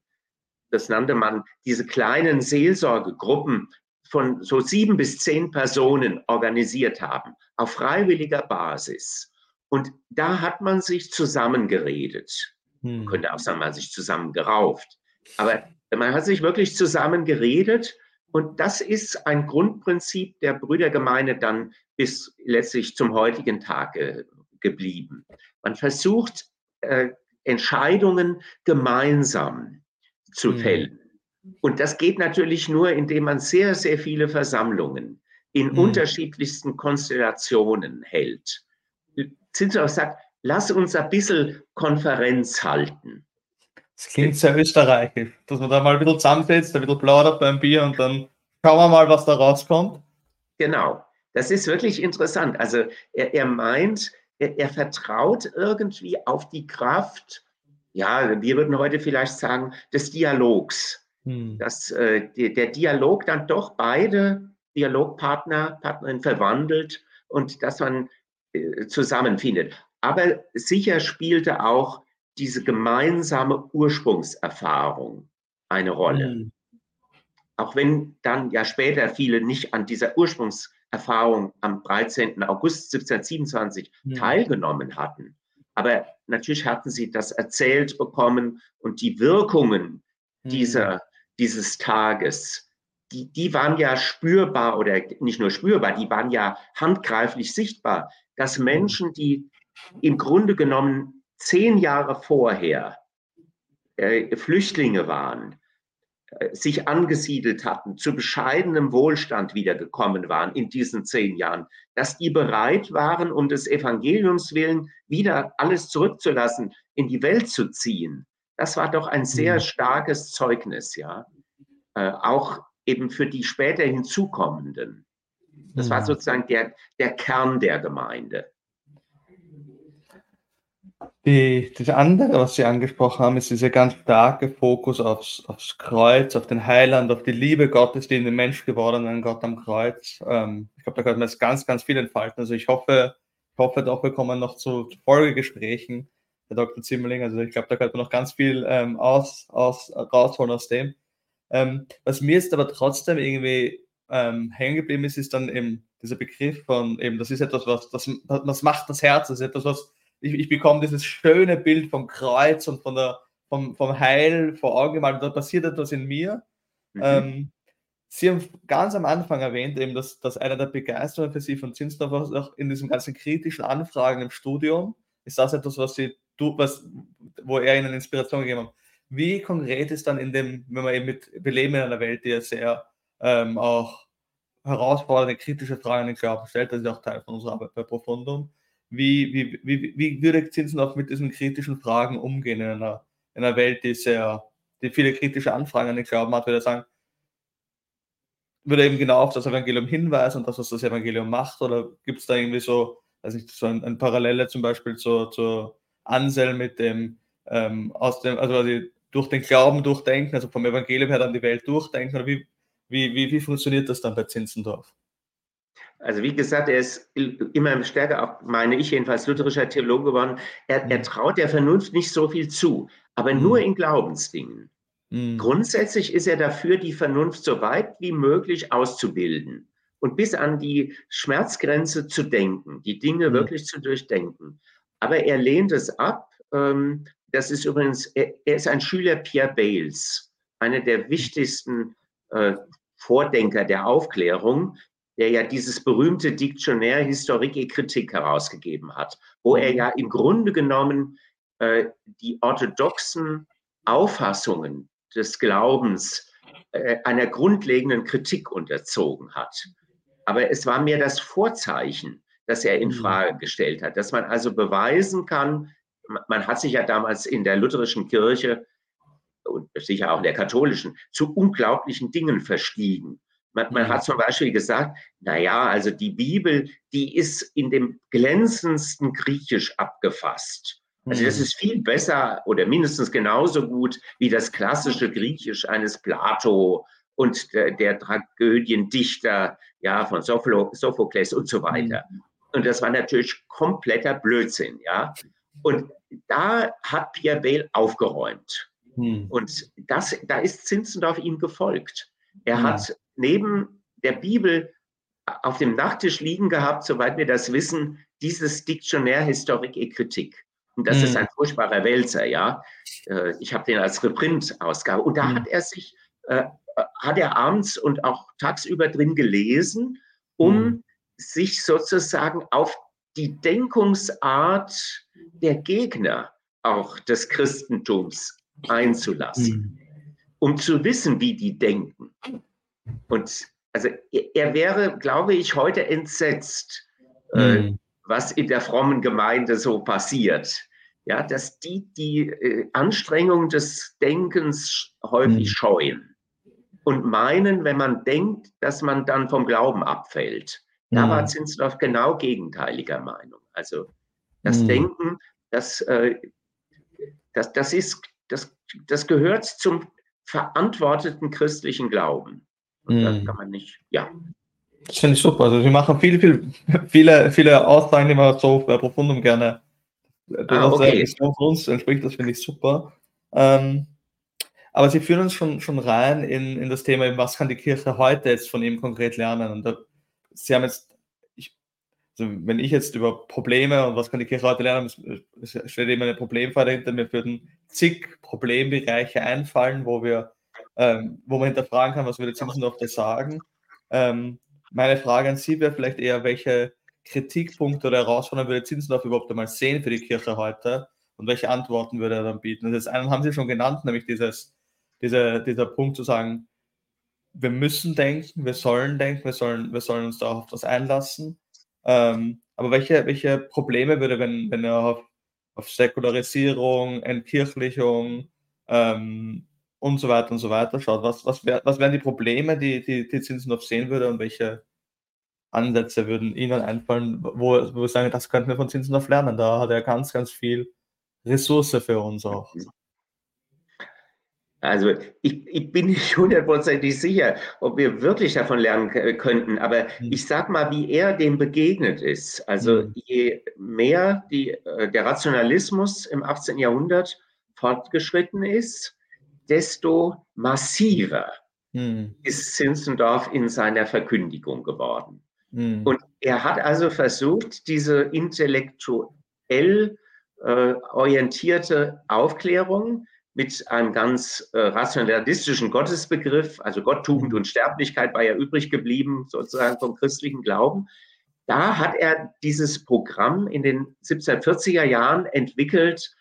das nannte man diese kleinen Seelsorgegruppen von so sieben bis zehn Personen organisiert haben, auf freiwilliger Basis. Und da hat man sich zusammengeredet. Hm. Man könnte auch sagen, man hat sich zusammengerauft. Aber man hat sich wirklich zusammengeredet. Und das ist ein Grundprinzip der Brüdergemeinde dann bis letztlich zum heutigen Tag äh, geblieben. Man versucht, äh, Entscheidungen gemeinsam zu hm. fällen. Und das geht natürlich nur, indem man sehr, sehr viele Versammlungen in hm. unterschiedlichsten Konstellationen hält. Zinzendorf sagt, lass uns ein bisschen Konferenz halten. Das klingt sehr österreichisch, dass man da mal ein bisschen zusammensetzt, ein bisschen plaudert beim Bier und dann schauen wir mal, was da rauskommt. Genau, das ist wirklich interessant. Also er, er meint, er, er, vertraut irgendwie auf die Kraft, ja, wir würden heute vielleicht sagen, des Dialogs. Hm. Dass äh, der, Dialog dann doch beide Dialogpartner, Partnerin verwandelt und dass man äh, zusammenfindet. Aber sicher spielte auch diese gemeinsame Ursprungserfahrung eine Rolle. Mhm. Auch wenn dann ja später viele nicht an dieser Ursprungserfahrung am 13. August 1727 mhm. teilgenommen hatten. Aber natürlich hatten sie das erzählt bekommen und die Wirkungen mhm. dieser, dieses Tages, die, die waren ja spürbar oder nicht nur spürbar, die waren ja handgreiflich sichtbar, dass Menschen, die im Grunde genommen zehn Jahre vorher äh, Flüchtlinge waren, sich angesiedelt hatten, zu bescheidenem Wohlstand wiedergekommen waren in diesen zehn Jahren, dass die bereit waren, um des Evangeliums willen wieder alles zurückzulassen, in die Welt zu ziehen. Das war doch ein sehr mhm. starkes Zeugnis, ja. Äh, auch eben für die später hinzukommenden. Das war mhm. sozusagen der, der Kern der Gemeinde. Die, das andere, was Sie angesprochen haben, ist dieser ganz starke Fokus aufs, aufs Kreuz, auf den Heiland, auf die Liebe Gottes, die in den Mensch gewordenen Gott am Kreuz. Ähm, ich glaube, da könnte man jetzt ganz, ganz viel entfalten. Also ich hoffe, ich hoffe doch, wir kommen noch zu, zu Folgegesprächen, Herr Dr. Zimmerling. Also ich glaube, da könnte man noch ganz viel ähm, aus, aus, rausholen aus dem. Ähm, was mir jetzt aber trotzdem irgendwie ähm, hängen geblieben ist, ist dann eben dieser Begriff von eben, das ist etwas, was, das, das macht das Herz, das ist etwas, was ich, ich bekomme dieses schöne Bild vom Kreuz und von der, vom, vom Heil vor Augen gemalt. Da passiert etwas in mir. Mhm. Ähm, Sie haben ganz am Anfang erwähnt, eben, dass, dass einer der Begeisterungen für Sie von Zinsdorf auch in diesen ganzen kritischen Anfragen im Studium ist das etwas, was Sie, was, wo er Ihnen Inspiration gegeben hat. Wie konkret ist dann in dem, wenn man eben mit, wir leben in einer Welt, die ja sehr ähm, auch herausfordernde, kritische Fragen in den Körper stellt, das ist auch Teil von unserer Arbeit bei Profundum. Wie, wie, wie, wie würde Zinsendorf mit diesen kritischen Fragen umgehen in einer, in einer Welt, die sehr, die viele kritische Anfragen an den Glauben hat, würde er sagen, würde eben genau auf das Evangelium hinweisen und das, was das Evangelium macht? Oder gibt es da irgendwie so, weiß nicht, so ein, ein Parallele zum Beispiel zur, zur Anselm mit dem, ähm, aus dem, also quasi durch den Glauben durchdenken, also vom Evangelium her dann die Welt durchdenken? Oder wie, wie, wie, wie funktioniert das dann bei Zinzendorf? Also wie gesagt, er ist immer stärker, auch meine ich jedenfalls, lutherischer Theologe geworden. Er, er mhm. traut der Vernunft nicht so viel zu, aber mhm. nur in Glaubensdingen. Mhm. Grundsätzlich ist er dafür, die Vernunft so weit wie möglich auszubilden und bis an die Schmerzgrenze zu denken, die Dinge mhm. wirklich zu durchdenken. Aber er lehnt es ab. Ähm, das ist übrigens, er, er ist ein Schüler Pierre Bales, einer der wichtigsten äh, Vordenker der Aufklärung, der ja dieses berühmte Diktionär Historique et Kritik herausgegeben hat, wo er mhm. ja im Grunde genommen äh, die orthodoxen Auffassungen des Glaubens äh, einer grundlegenden Kritik unterzogen hat. Aber es war mehr das Vorzeichen, das er in mhm. Frage gestellt hat, dass man also beweisen kann, man hat sich ja damals in der lutherischen Kirche und sicher auch in der katholischen zu unglaublichen Dingen verstiegen. Man, man, hat zum Beispiel gesagt, na ja, also die Bibel, die ist in dem glänzendsten Griechisch abgefasst. Also das mhm. ist viel besser oder mindestens genauso gut wie das klassische Griechisch eines Plato und der, der Tragödiendichter ja, von Sophokles und so weiter. Mhm. Und das war natürlich kompletter Blödsinn, ja. Und da hat Pierre Bale aufgeräumt. Hm. Und das, da ist Zinzendorf ihm gefolgt. Er hm. hat neben der Bibel auf dem Nachttisch liegen gehabt, soweit wir das wissen, dieses Diktionär Historik et Kritik. Und das mhm. ist ein furchtbarer Wälzer, ja. Äh, ich habe den als Reprint-Ausgabe. Und da mhm. hat er sich, äh, hat er abends und auch tagsüber drin gelesen, um mhm. sich sozusagen auf die Denkungsart der Gegner auch des Christentums einzulassen, mhm. um zu wissen, wie die denken. Und also er wäre, glaube ich, heute entsetzt, mhm. äh, was in der frommen Gemeinde so passiert. Ja, dass die die äh, Anstrengung des Denkens häufig mhm. scheuen und meinen, wenn man denkt, dass man dann vom Glauben abfällt. Da war Zinsdorf genau gegenteiliger Meinung. Also das mhm. Denken, das, äh, das, das, ist, das, das gehört zum verantworteten christlichen Glauben. Und mm. das kann man nicht, ja. Das finde ich super. Also sie machen viel, viel, viele, viele Aussagen, die man so bei Profundum gerne ah, okay. von uns entspricht, das finde ich super. Ähm, aber sie führen uns schon, schon rein in, in das Thema, was kann die Kirche heute jetzt von ihm konkret lernen? Und da, sie haben jetzt, ich, also wenn ich jetzt über Probleme und was kann die Kirche heute lernen, es steht immer ein Problem vor dahinter, mir würden zig Problembereiche einfallen, wo wir ähm, wo man hinterfragen kann, was würde Zinzendorf da sagen. Ähm, meine Frage an Sie wäre vielleicht eher, welche Kritikpunkte oder Herausforderungen würde Zinzendorf überhaupt einmal sehen für die Kirche heute und welche Antworten würde er dann bieten? Und das einen haben Sie schon genannt, nämlich dieses, dieser, dieser Punkt zu sagen, wir müssen denken, wir sollen denken, wir sollen, wir sollen uns da auf das einlassen. Ähm, aber welche, welche Probleme würde, wenn, wenn er auf, auf Säkularisierung, Entkirchlichung ähm, und so weiter und so weiter schaut, was, was, wär, was wären die Probleme, die, die, die Zinsendorf sehen würde und welche Ansätze würden Ihnen einfallen, wo, wo wir sagen, das könnten wir von Zinsendorf lernen. Da hat er ganz, ganz viel Ressource für uns auch. Also ich, ich bin nicht hundertprozentig sicher, ob wir wirklich davon lernen könnten, aber mhm. ich sage mal, wie er dem begegnet ist. Also mhm. je mehr die, äh, der Rationalismus im 18. Jahrhundert fortgeschritten ist, desto massiver mhm. ist Zinzendorf in seiner Verkündigung geworden. Mhm. Und er hat also versucht, diese intellektuell äh, orientierte Aufklärung mit einem ganz äh, rationalistischen Gottesbegriff, also Gott, Tugend und Sterblichkeit war ja übrig geblieben, sozusagen vom christlichen Glauben. Da hat er dieses Programm in den 1740er Jahren entwickelt.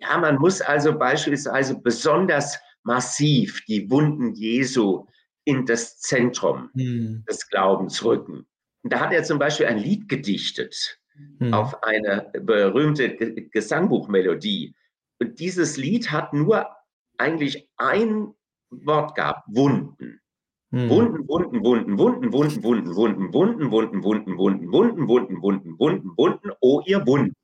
Ja, man muss also beispielsweise besonders massiv die Wunden Jesu in das Zentrum hm. des Glaubens rücken. Und da hat er zum Beispiel ein Lied gedichtet hm. auf eine berühmte Gesangbuchmelodie. Und dieses Lied hat nur eigentlich ein Wort gehabt, Wunden. Hm. Wunden, Wunden, Wunden, Wunden, Wunden, Wunden, Wunden, Wunden, Wunden, Wunden, Wunden, Wunden, Wunden, Wunden, Wunden, Wunden, oh ihr Wunden.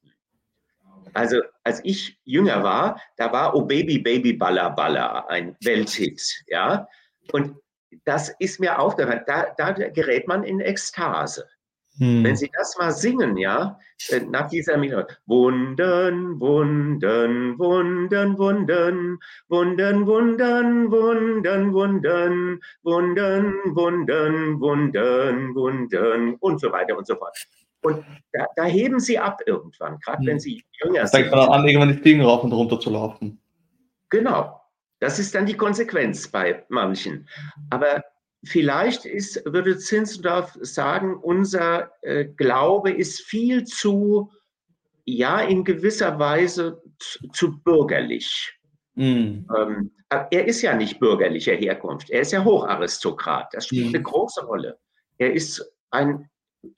Also als ich jünger war, da war Oh Baby, Baby, Balla, Balla ein Welthit, ja. Und das ist mir aufgefallen, da, da gerät man in Ekstase. Hm. Wenn Sie das mal singen, ja, äh, nach dieser Minute. Wunden, Wunden, Wunden, Wunden, Wunden, Wunden, Wunden, Wunden, Wunden, Wunden, Wunden, Wunden und so weiter und so fort. Und da, da heben Sie ab irgendwann, gerade hm. wenn Sie jünger sind. Fängt man an, irgendwann die Stiegen rauf und runter zu laufen. Genau. Das ist dann die Konsequenz bei manchen. Aber vielleicht ist, würde Zinzendorf sagen, unser äh, Glaube ist viel zu, ja, in gewisser Weise zu, zu bürgerlich. Mm. Ähm, er ist ja nicht bürgerlicher Herkunft, er ist ja Hocharistokrat. Das spielt mm. eine große Rolle. Er ist ein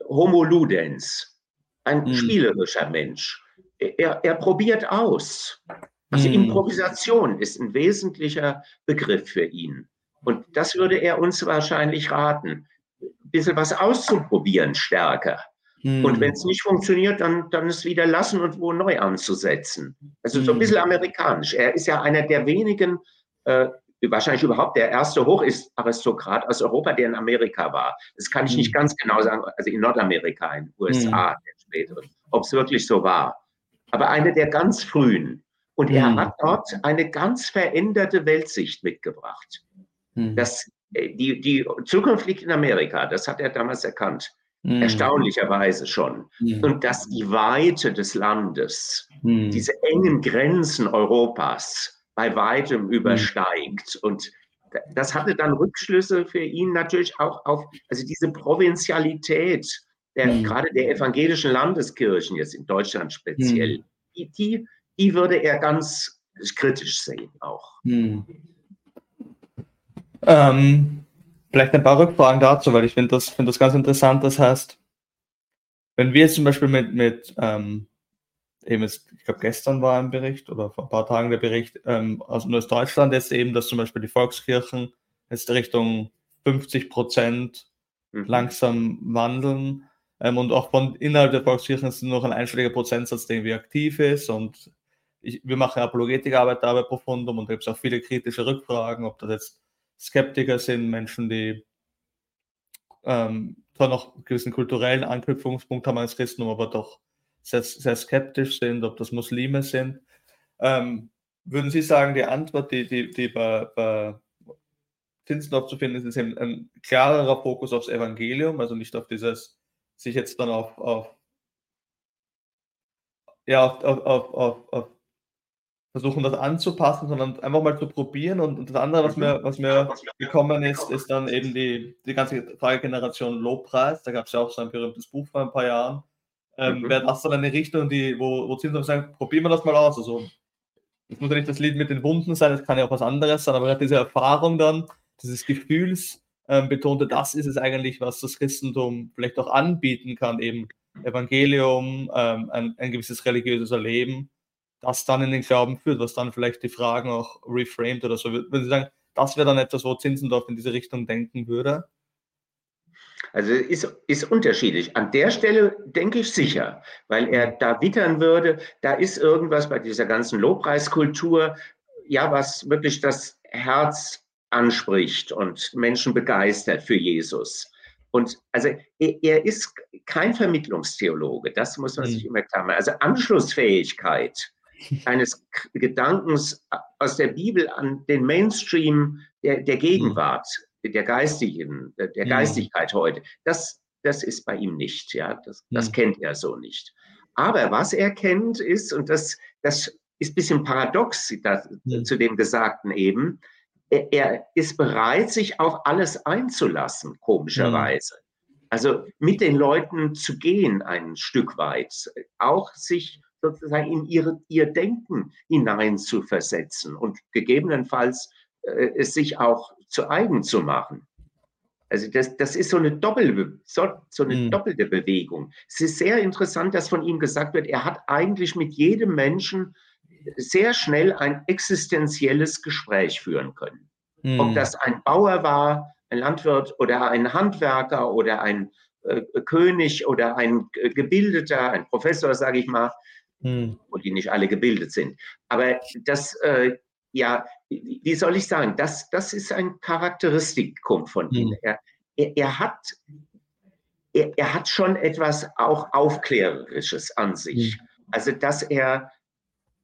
Homo Ludens, ein mm. spielerischer Mensch. Er, er probiert aus. Also Improvisation ist ein wesentlicher Begriff für ihn. Und das würde er uns wahrscheinlich raten, ein bisschen was auszuprobieren stärker. Hm. Und wenn es nicht funktioniert, dann, dann es wieder lassen und wo neu anzusetzen. Also so ein hm. bisschen amerikanisch. Er ist ja einer der wenigen, äh, wahrscheinlich überhaupt der erste Hocharistokrat aus Europa, der in Amerika war. Das kann ich nicht ganz genau sagen, also in Nordamerika, in den USA, hm. später, ob es wirklich so war. Aber einer der ganz frühen. Und er hm. hat dort eine ganz veränderte Weltsicht mitgebracht. Mhm. Das, äh, die, die Zukunft liegt in Amerika, das hat er damals erkannt. Mhm. Erstaunlicherweise schon. Mhm. Und dass die Weite des Landes, diese engen Grenzen Europas bei weitem hm. übersteigt. Und das hatte dann Rückschlüsse für ihn natürlich auch auf, also diese Provinzialität der, hm. gerade der evangelischen Landeskirchen, jetzt in Deutschland speziell, die, die, die würde er ganz kritisch sehen auch. Ähm, vielleicht ein paar Rückfragen dazu, weil ich finde das, find das ganz interessant. Das heißt, wenn wir jetzt zum Beispiel mit, mit ähm, eben jetzt, ich glaube gestern war ein Bericht oder vor ein paar Tagen der Bericht ähm, aus Deutschland jetzt eben, dass zum Beispiel die Volkskirchen jetzt Richtung 50 Prozent mhm. langsam wandeln ähm, und auch von innerhalb der Volkskirchen ist noch ein einstelliger Prozentsatz, der irgendwie aktiv ist und ich, wir machen Apologetikarbeit dabei Profundum und da gibt es auch viele kritische Rückfragen, ob das jetzt Skeptiker sind, Menschen, die ähm, zwar noch einen gewissen kulturellen Anknüpfungspunkt haben als Christentum, aber doch sehr, sehr skeptisch sind, ob das Muslime sind. Ähm, würden Sie sagen, die Antwort, die, die, die bei, bei Zinzendorf zu finden ist, ist ein, ein klarerer Fokus aufs Evangelium, also nicht auf dieses, sich jetzt dann auf, auf ja, auf, auf, auf, auf versuchen, das anzupassen, sondern einfach mal zu probieren. Und, und das andere, was mir, was mir gekommen ist, ist dann eben die, die ganze freie Generation Lobpreis. Da gab es ja auch so ein berühmtes Buch vor ein paar Jahren. Ähm, mhm. Wäre das dann eine Richtung, die, wo, wo Zinsen sagen, probieren wir das mal aus. Also, es muss ja nicht das Lied mit den Wunden sein, es kann ja auch was anderes sein, aber diese Erfahrung dann, dieses Gefühls ähm, betonte, das ist es eigentlich, was das Christentum vielleicht auch anbieten kann, eben Evangelium, ähm, ein, ein gewisses religiöses Erleben, das dann in den Glauben führt, was dann vielleicht die Fragen auch reframed oder so. Würden Sie sagen, das wäre dann etwas, wo Zinzendorf in diese Richtung denken würde? Also ist, ist unterschiedlich. An der Stelle denke ich sicher, weil er da wittern würde, da ist irgendwas bei dieser ganzen Lobpreiskultur, ja, was wirklich das Herz anspricht und Menschen begeistert für Jesus. Und also er, er ist kein Vermittlungstheologe, das muss man mhm. sich immer klar machen. Also Anschlussfähigkeit eines Gedankens aus der Bibel an den Mainstream der, der Gegenwart, der geistigen, der mhm. Geistigkeit heute, das, das ist bei ihm nicht, ja, das, das mhm. kennt er so nicht. Aber was er kennt ist, und das, das ist ein bisschen paradox das, mhm. zu dem Gesagten eben, er, er, ist bereit, sich auf alles einzulassen, komischerweise. Also mit den Leuten zu gehen ein Stück weit, auch sich sozusagen in ihre, ihr Denken hinein zu versetzen und gegebenenfalls äh, es sich auch zu eigen zu machen. Also das, das ist so eine, Doppel, so, so eine mhm. doppelte Bewegung. Es ist sehr interessant, dass von ihm gesagt wird, er hat eigentlich mit jedem Menschen sehr schnell ein existenzielles Gespräch führen können. Mhm. Ob das ein Bauer war, ein Landwirt oder ein Handwerker oder ein äh, König oder ein äh, Gebildeter, ein Professor, sage ich mal, mhm. und die nicht alle gebildet sind. Aber das, äh, ja, wie soll ich sagen, das, das ist ein Charakteristikum von ihm. Mhm. Er, er, er, hat, er, er, hat schon etwas auch Aufklärerisches an sich. Mhm. Also, dass er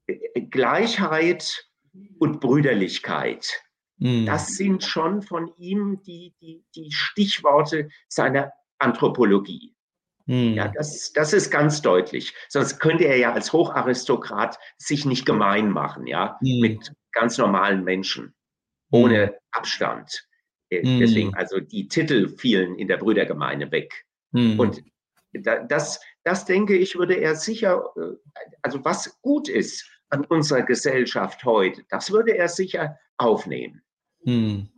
äh, Gleichheit und Brüderlichkeit, mhm. das sind schon von ihm die, die, die Stichworte seiner Anthropologie. Mhm. Ja, das, das ist ganz deutlich. Sonst könnte er ja als Hocharistokrat sich nicht gemein machen, ja, mhm. mit ganz normalen Menschen, ohne mhm. Abstand. Äh, mhm. Deswegen, also die Titel fielen in der Brüdergemeinde weg. Und das, das denke ich, würde er sicher, äh, also was gut ist an unserer Gesellschaft heute, das würde er sicher aufnehmen. Hm.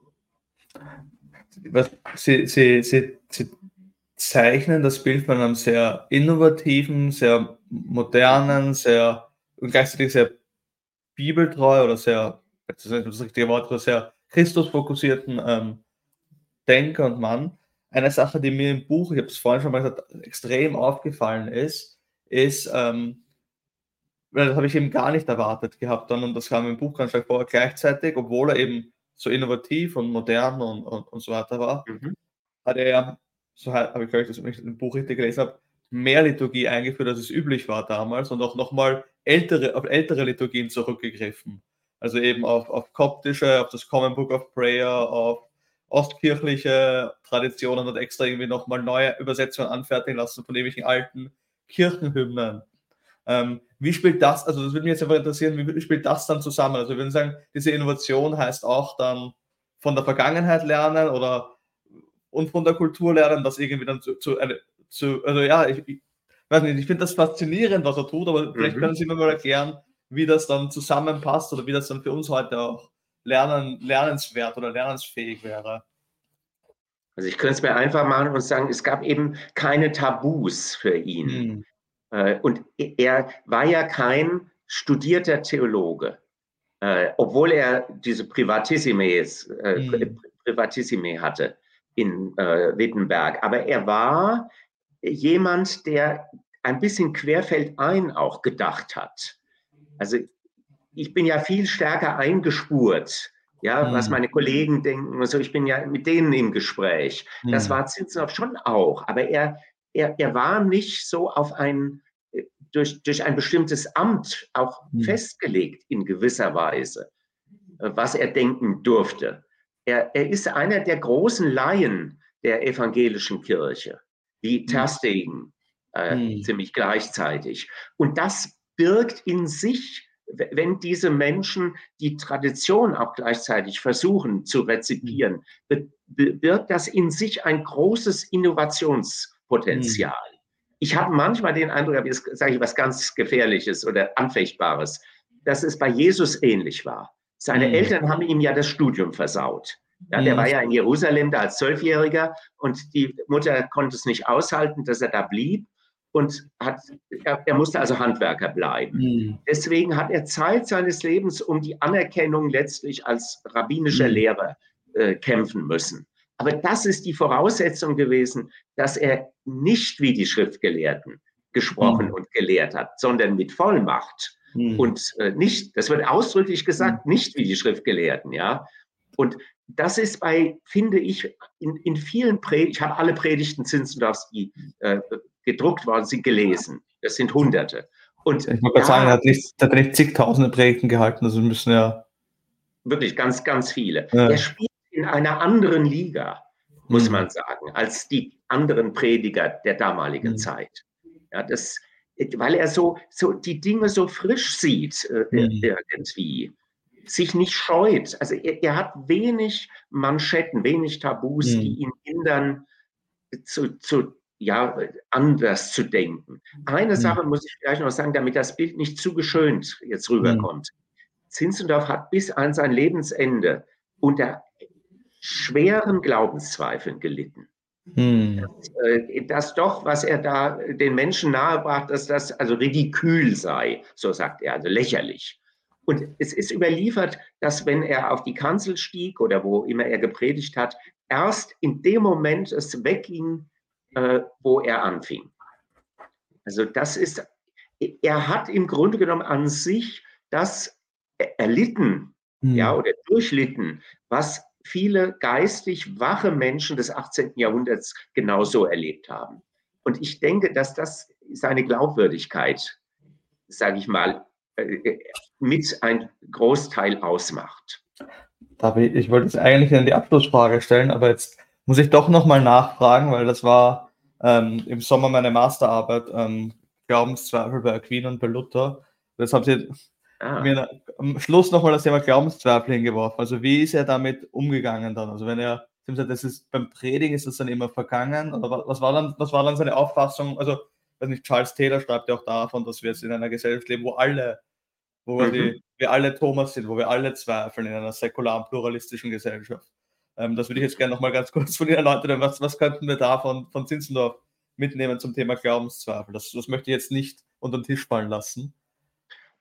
Sie, Sie, Sie, Sie zeichnen das Bild von einem sehr innovativen, sehr modernen, sehr und gleichzeitig sehr bibeltreu oder sehr, das ist das richtige Wort, sehr Christusfokussierten ähm, Denker und Mann. Eine Sache, die mir im Buch, ich habe es vorhin schon mal gesagt, extrem aufgefallen ist, ist, ähm, das habe ich eben gar nicht erwartet gehabt dann und das kam im Buch ganz stark vor, gleichzeitig, obwohl er eben so innovativ und modern und, und, und so weiter war, mhm. hat er, so habe ich glaube ich, das im Buch richtig gelesen habe, mehr Liturgie eingeführt, als es üblich war damals und auch nochmal ältere, auf ältere Liturgien zurückgegriffen. Also eben auf, auf koptische, auf das Common Book of Prayer, auf ostkirchliche Traditionen und extra irgendwie nochmal neue Übersetzungen anfertigen lassen von ewigen alten Kirchenhymnen. Ähm, wie spielt das, also das würde mich jetzt einfach interessieren, wie spielt das dann zusammen? Also wir würden sagen, diese Innovation heißt auch dann von der Vergangenheit lernen oder und von der Kultur lernen, das irgendwie dann zu, zu, zu also ja, ich, ich weiß nicht, ich finde das faszinierend, was er tut, aber vielleicht mhm. können Sie mir mal erklären, wie das dann zusammenpasst oder wie das dann für uns heute auch lernen, lernenswert oder lernensfähig wäre. Also ich könnte es mir einfach machen und sagen, es gab eben keine Tabus für ihn. Mhm. Äh, und er war ja kein studierter Theologe, äh, obwohl er diese Privatissime, äh, mhm. Privatissime hatte in Wittenberg. Aber er war jemand, der ein bisschen querfeldein auch gedacht hat. Also ich bin ja viel stärker eingespurt, ja, mhm. was meine Kollegen denken. Also ich bin ja mit denen im Gespräch. Mhm. Das war Zinzendorf schon auch, aber er, er, er war nicht so auf ein durch, durch ein bestimmtes Amt auch mhm. festgelegt in gewisser Weise, äh, was er denken durfte. Er, er ist einer der großen Laien der evangelischen Kirche, wie hm. Terstegen, äh, mhm. ziemlich gleichzeitig. Und das birgt in sich wenn diese Menschen die Tradition auch gleichzeitig versuchen zu rezipieren, birgt das in sich ein großes Innovationspotenzial. Mhm. Ich habe manchmal den Eindruck, jetzt sage ich was ganz Gefährliches oder Anfechtbares, dass es bei Jesus ähnlich war. Seine mhm. Eltern haben ihm ja das Studium versaut. Ja, der mhm. war ja in Jerusalem da als Zwölfjähriger und die Mutter konnte es nicht aushalten, dass er da blieb und hat, er, er musste also Handwerker bleiben. Mhm. Deswegen hat er Zeit seines Lebens um die Anerkennung letztlich als rabbinischer mhm. Lehrer äh, kämpfen müssen. Aber das ist die Voraussetzung gewesen, dass er nicht wie die Schriftgelehrten gesprochen mhm. und gelehrt hat, sondern mit Vollmacht. Mhm. Und äh, nicht, das wird ausdrücklich gesagt, mhm. nicht wie die Schriftgelehrten, ja. Und das ist bei, finde ich, in, in vielen Predigten, ich habe alle Predigten Zinzendorfs, die äh, gedruckt worden sind, gelesen. Das sind Hunderte. Und ich wollte ja, sagen, er hat nicht, er hat nicht zigtausende Predigten gehalten, also müssen ja. Wirklich ganz, ganz viele. Ja. Er spielt in einer anderen Liga, muss mhm. man sagen, als die anderen Prediger der damaligen mhm. Zeit. Ja, das, weil er so, so die Dinge so frisch sieht, äh, mhm. irgendwie sich nicht scheut. Also er, er, hat wenig Manschetten, wenig Tabus, mhm. die ihn hindern, zu, zu, ja, anders zu denken. Eine mhm. Sache muss ich vielleicht noch sagen, damit das Bild nicht zu geschönt jetzt rüberkommt. Mhm. Zinzendorf hat bis an sein Lebensende unter schweren Glaubenszweifeln gelitten. Hm. Dass, äh, dass, doch, was er da den Menschen nahebracht, dass das also ridikül sei, so sagt er, also lächerlich. Und es ist überliefert, dass wenn er auf die Kanzel stieg oder wo immer er gepredigt hat, erst in dem Moment es wegging, äh, wo er anfing. Also das ist, er hat im Grunde genommen an sich das erlitten, mhm. ja, oder durchlitten, was viele geistig wache Menschen des 18. Jahrhunderts genauso erlebt haben. Und ich denke, dass das seine Glaubwürdigkeit, sage ich mal, äh, mit ein Großteil ausmacht. David, ich wollte jetzt eigentlich in die Abschlussfrage stellen, aber jetzt muss ich doch nochmal nachfragen, weil das war ähm, im Sommer meine Masterarbeit, ähm, Glaubenszweifel bei Aquin und bei Luther. Das haben Sie ah. mir am Schluss nochmal das Thema Glaubenszweifel hingeworfen. Also wie ist er damit umgegangen dann? Also wenn er, das ist beim Predigen ist das dann immer vergangen oder was war dann, was war dann seine Auffassung? Also weiß nicht, Charles Taylor schreibt ja auch davon, dass wir jetzt in einer Gesellschaft leben, wo alle, wo mhm. wir, wir alle Thomas sind, wo wir alle zweifeln in einer säkularen, pluralistischen Gesellschaft. Ähm, das würde ich jetzt gerne nochmal ganz kurz von Ihnen erläutern. Was, was könnten wir da von, von Zinzendorf mitnehmen zum Thema Glaubenszweifel? Das, das möchte ich jetzt nicht unter den Tisch fallen lassen.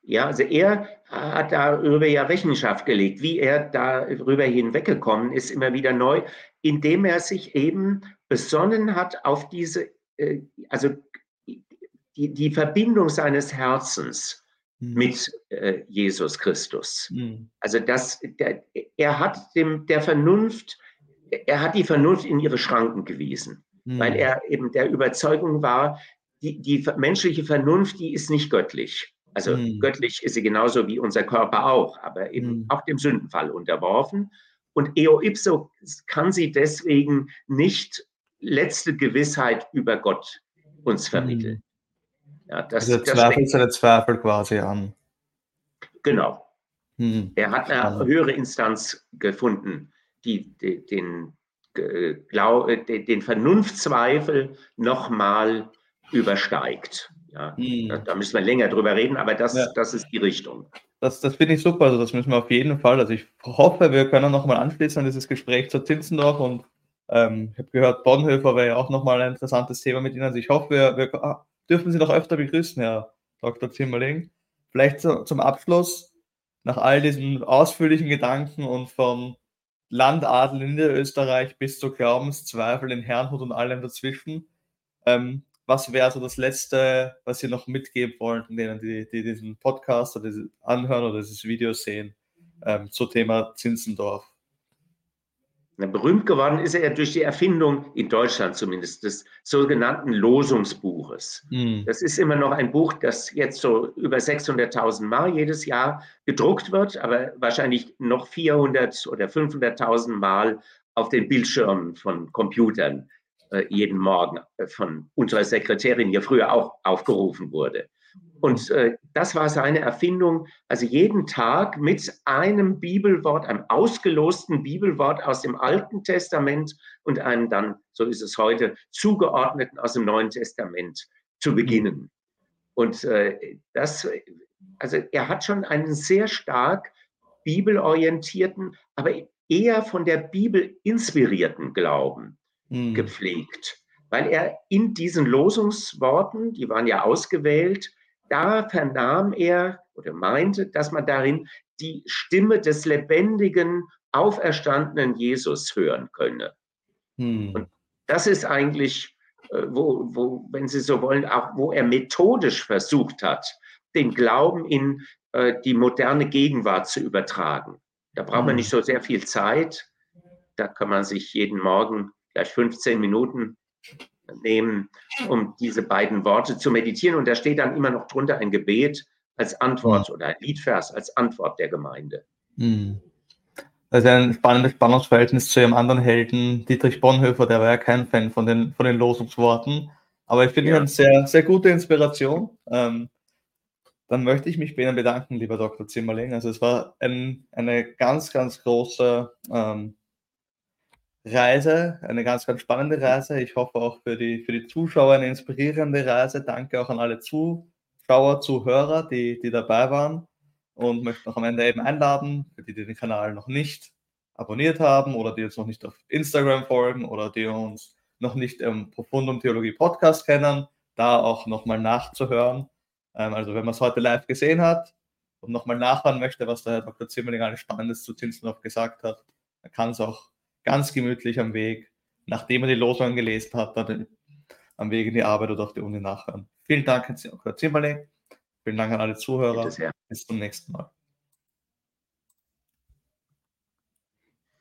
Ja, also er hat darüber ja Rechenschaft gelegt, wie er darüber hinweggekommen ist, immer wieder neu, indem er sich eben besonnen hat auf diese, äh, also die, die Verbindung seines Herzens mhm. mit äh, Jesus Christus. Mhm. Also das, der, er hat dem, der Vernunft, er hat die Vernunft in ihre Schranken gewiesen, mhm. weil er eben der Überzeugung war, die, die menschliche Vernunft, die ist nicht göttlich. Also mhm. göttlich ist sie genauso wie unser Körper auch, aber eben mhm. auch dem Sündenfall unterworfen. Und eo ipso kann sie deswegen nicht letzte Gewissheit über Gott uns vermitteln. Mhm. Ja, das, also das zweifelt seine Zweifel quasi an. Genau. Hm. Er hat eine höhere Instanz gefunden, die, die den, glaub, den, den Vernunftzweifel nochmal übersteigt. Ja, hm. da, da, müssen wir länger drüber reden, aber das, ja. das ist die Richtung. Das, das finde ich super, also das müssen wir auf jeden Fall. Also ich hoffe, wir können nochmal anschließen an dieses Gespräch zu Zinzendorf und ähm, ich habe gehört, Bonhoeffer wäre ja auch nochmal ein interessantes Thema mit Ihnen. Also ich hoffe, wir, wir dürfen Sie noch öfter begrüßen, Herr Dr. Zimmerling. Vielleicht zu, zum Abschluss, nach all diesen ausführlichen Gedanken und vom Landadel in Niederösterreich bis zu Glaubenszweifel in Herrnhut und allem dazwischen, ähm, was wäre so das Letzte, was Sie noch mitgeben wollen, denen, die, die diesen Podcast oder anhören oder dieses Video sehen, ähm, zum Thema Zinzendorf? Berühmt geworden ist er durch die Erfindung, in Deutschland zumindest, des sogenannten Losungsbuches. Mhm. Das ist immer noch ein Buch, das jetzt so über 600.000 Mal jedes Jahr gedruckt wird, aber wahrscheinlich noch 400 oder 500.000 Mal auf den Bildschirmen von Computern jeden Morgen äh, von unserer Sekretärin hier früher auch aufgerufen wurde. Und äh, das war seine Erfindung. Also jeden Tag mit einem Bibelwort, einem ausgelosten Bibelwort aus dem Alten Testament und einem dann, so ist es heute, zugeordneten aus dem Neuen Testament zu beginnen. Und äh, das, also er hat schon einen sehr stark bibelorientierten, aber eher von der Bibel inspirierten Glauben mhm. gepflegt, weil er in diesen Losungsworten, die waren ja ausgewählt, da vernahm er oder meinte, dass man darin die Stimme des lebendigen, auferstandenen Jesus hören könne. Mhm. Und das ist eigentlich, äh, wo, wo, wenn Sie so wollen, auch wo er methodisch versucht hat, den Glauben in äh, die moderne Gegenwart zu übertragen. Da braucht man mhm. nicht so sehr viel Zeit. Da kann man sich jeden Morgen gleich 15 Minuten nehmen, um diese beiden Worte zu meditieren. Und da steht dann immer noch drunter ein Gebet als Antwort oder ein Liedvers als Antwort der Gemeinde. Mhm. Das ist ein spannendes Spannungsverhältnis zu ihrem anderen Helden, Dietrich Bonhoeffer, der war ja kein Fan von den, von den Losungsworten. Aber ich finde ja. eine sehr, sehr gute Inspiration. Ähm, dann möchte ich mich bei Ihnen bedanken, lieber Dr. Zimmerling. Also es war ein, eine ganz, ganz große ähm, Reise, eine ganz, ganz spannende Reise. Ich hoffe auch für die, für die Zuschauer eine inspirierende Reise. Danke auch an alle Zuschauer, Zuhörer, die, die dabei waren. Und möchte noch am Ende eben einladen, für die, die den Kanal noch nicht abonniert haben oder die uns noch nicht auf Instagram folgen oder die uns noch nicht im Profundum Theologie Podcast kennen, da auch nochmal nachzuhören. Ähm, also wenn man es heute live gesehen hat und nochmal nachhören möchte, was der Herr Dr. Zimmerling alles Spannendes zu Zinsdorf gesagt hat, dann kann es auch ganz gemütlich am Weg, nachdem er die Losungen gelesen hat, dann am Weg in die Arbeit oder auf die Uni nachhören. Vielen Dank, Herr Zimmerling. Vielen Dank an alle Zuhörer. Bis zum nächsten Mal.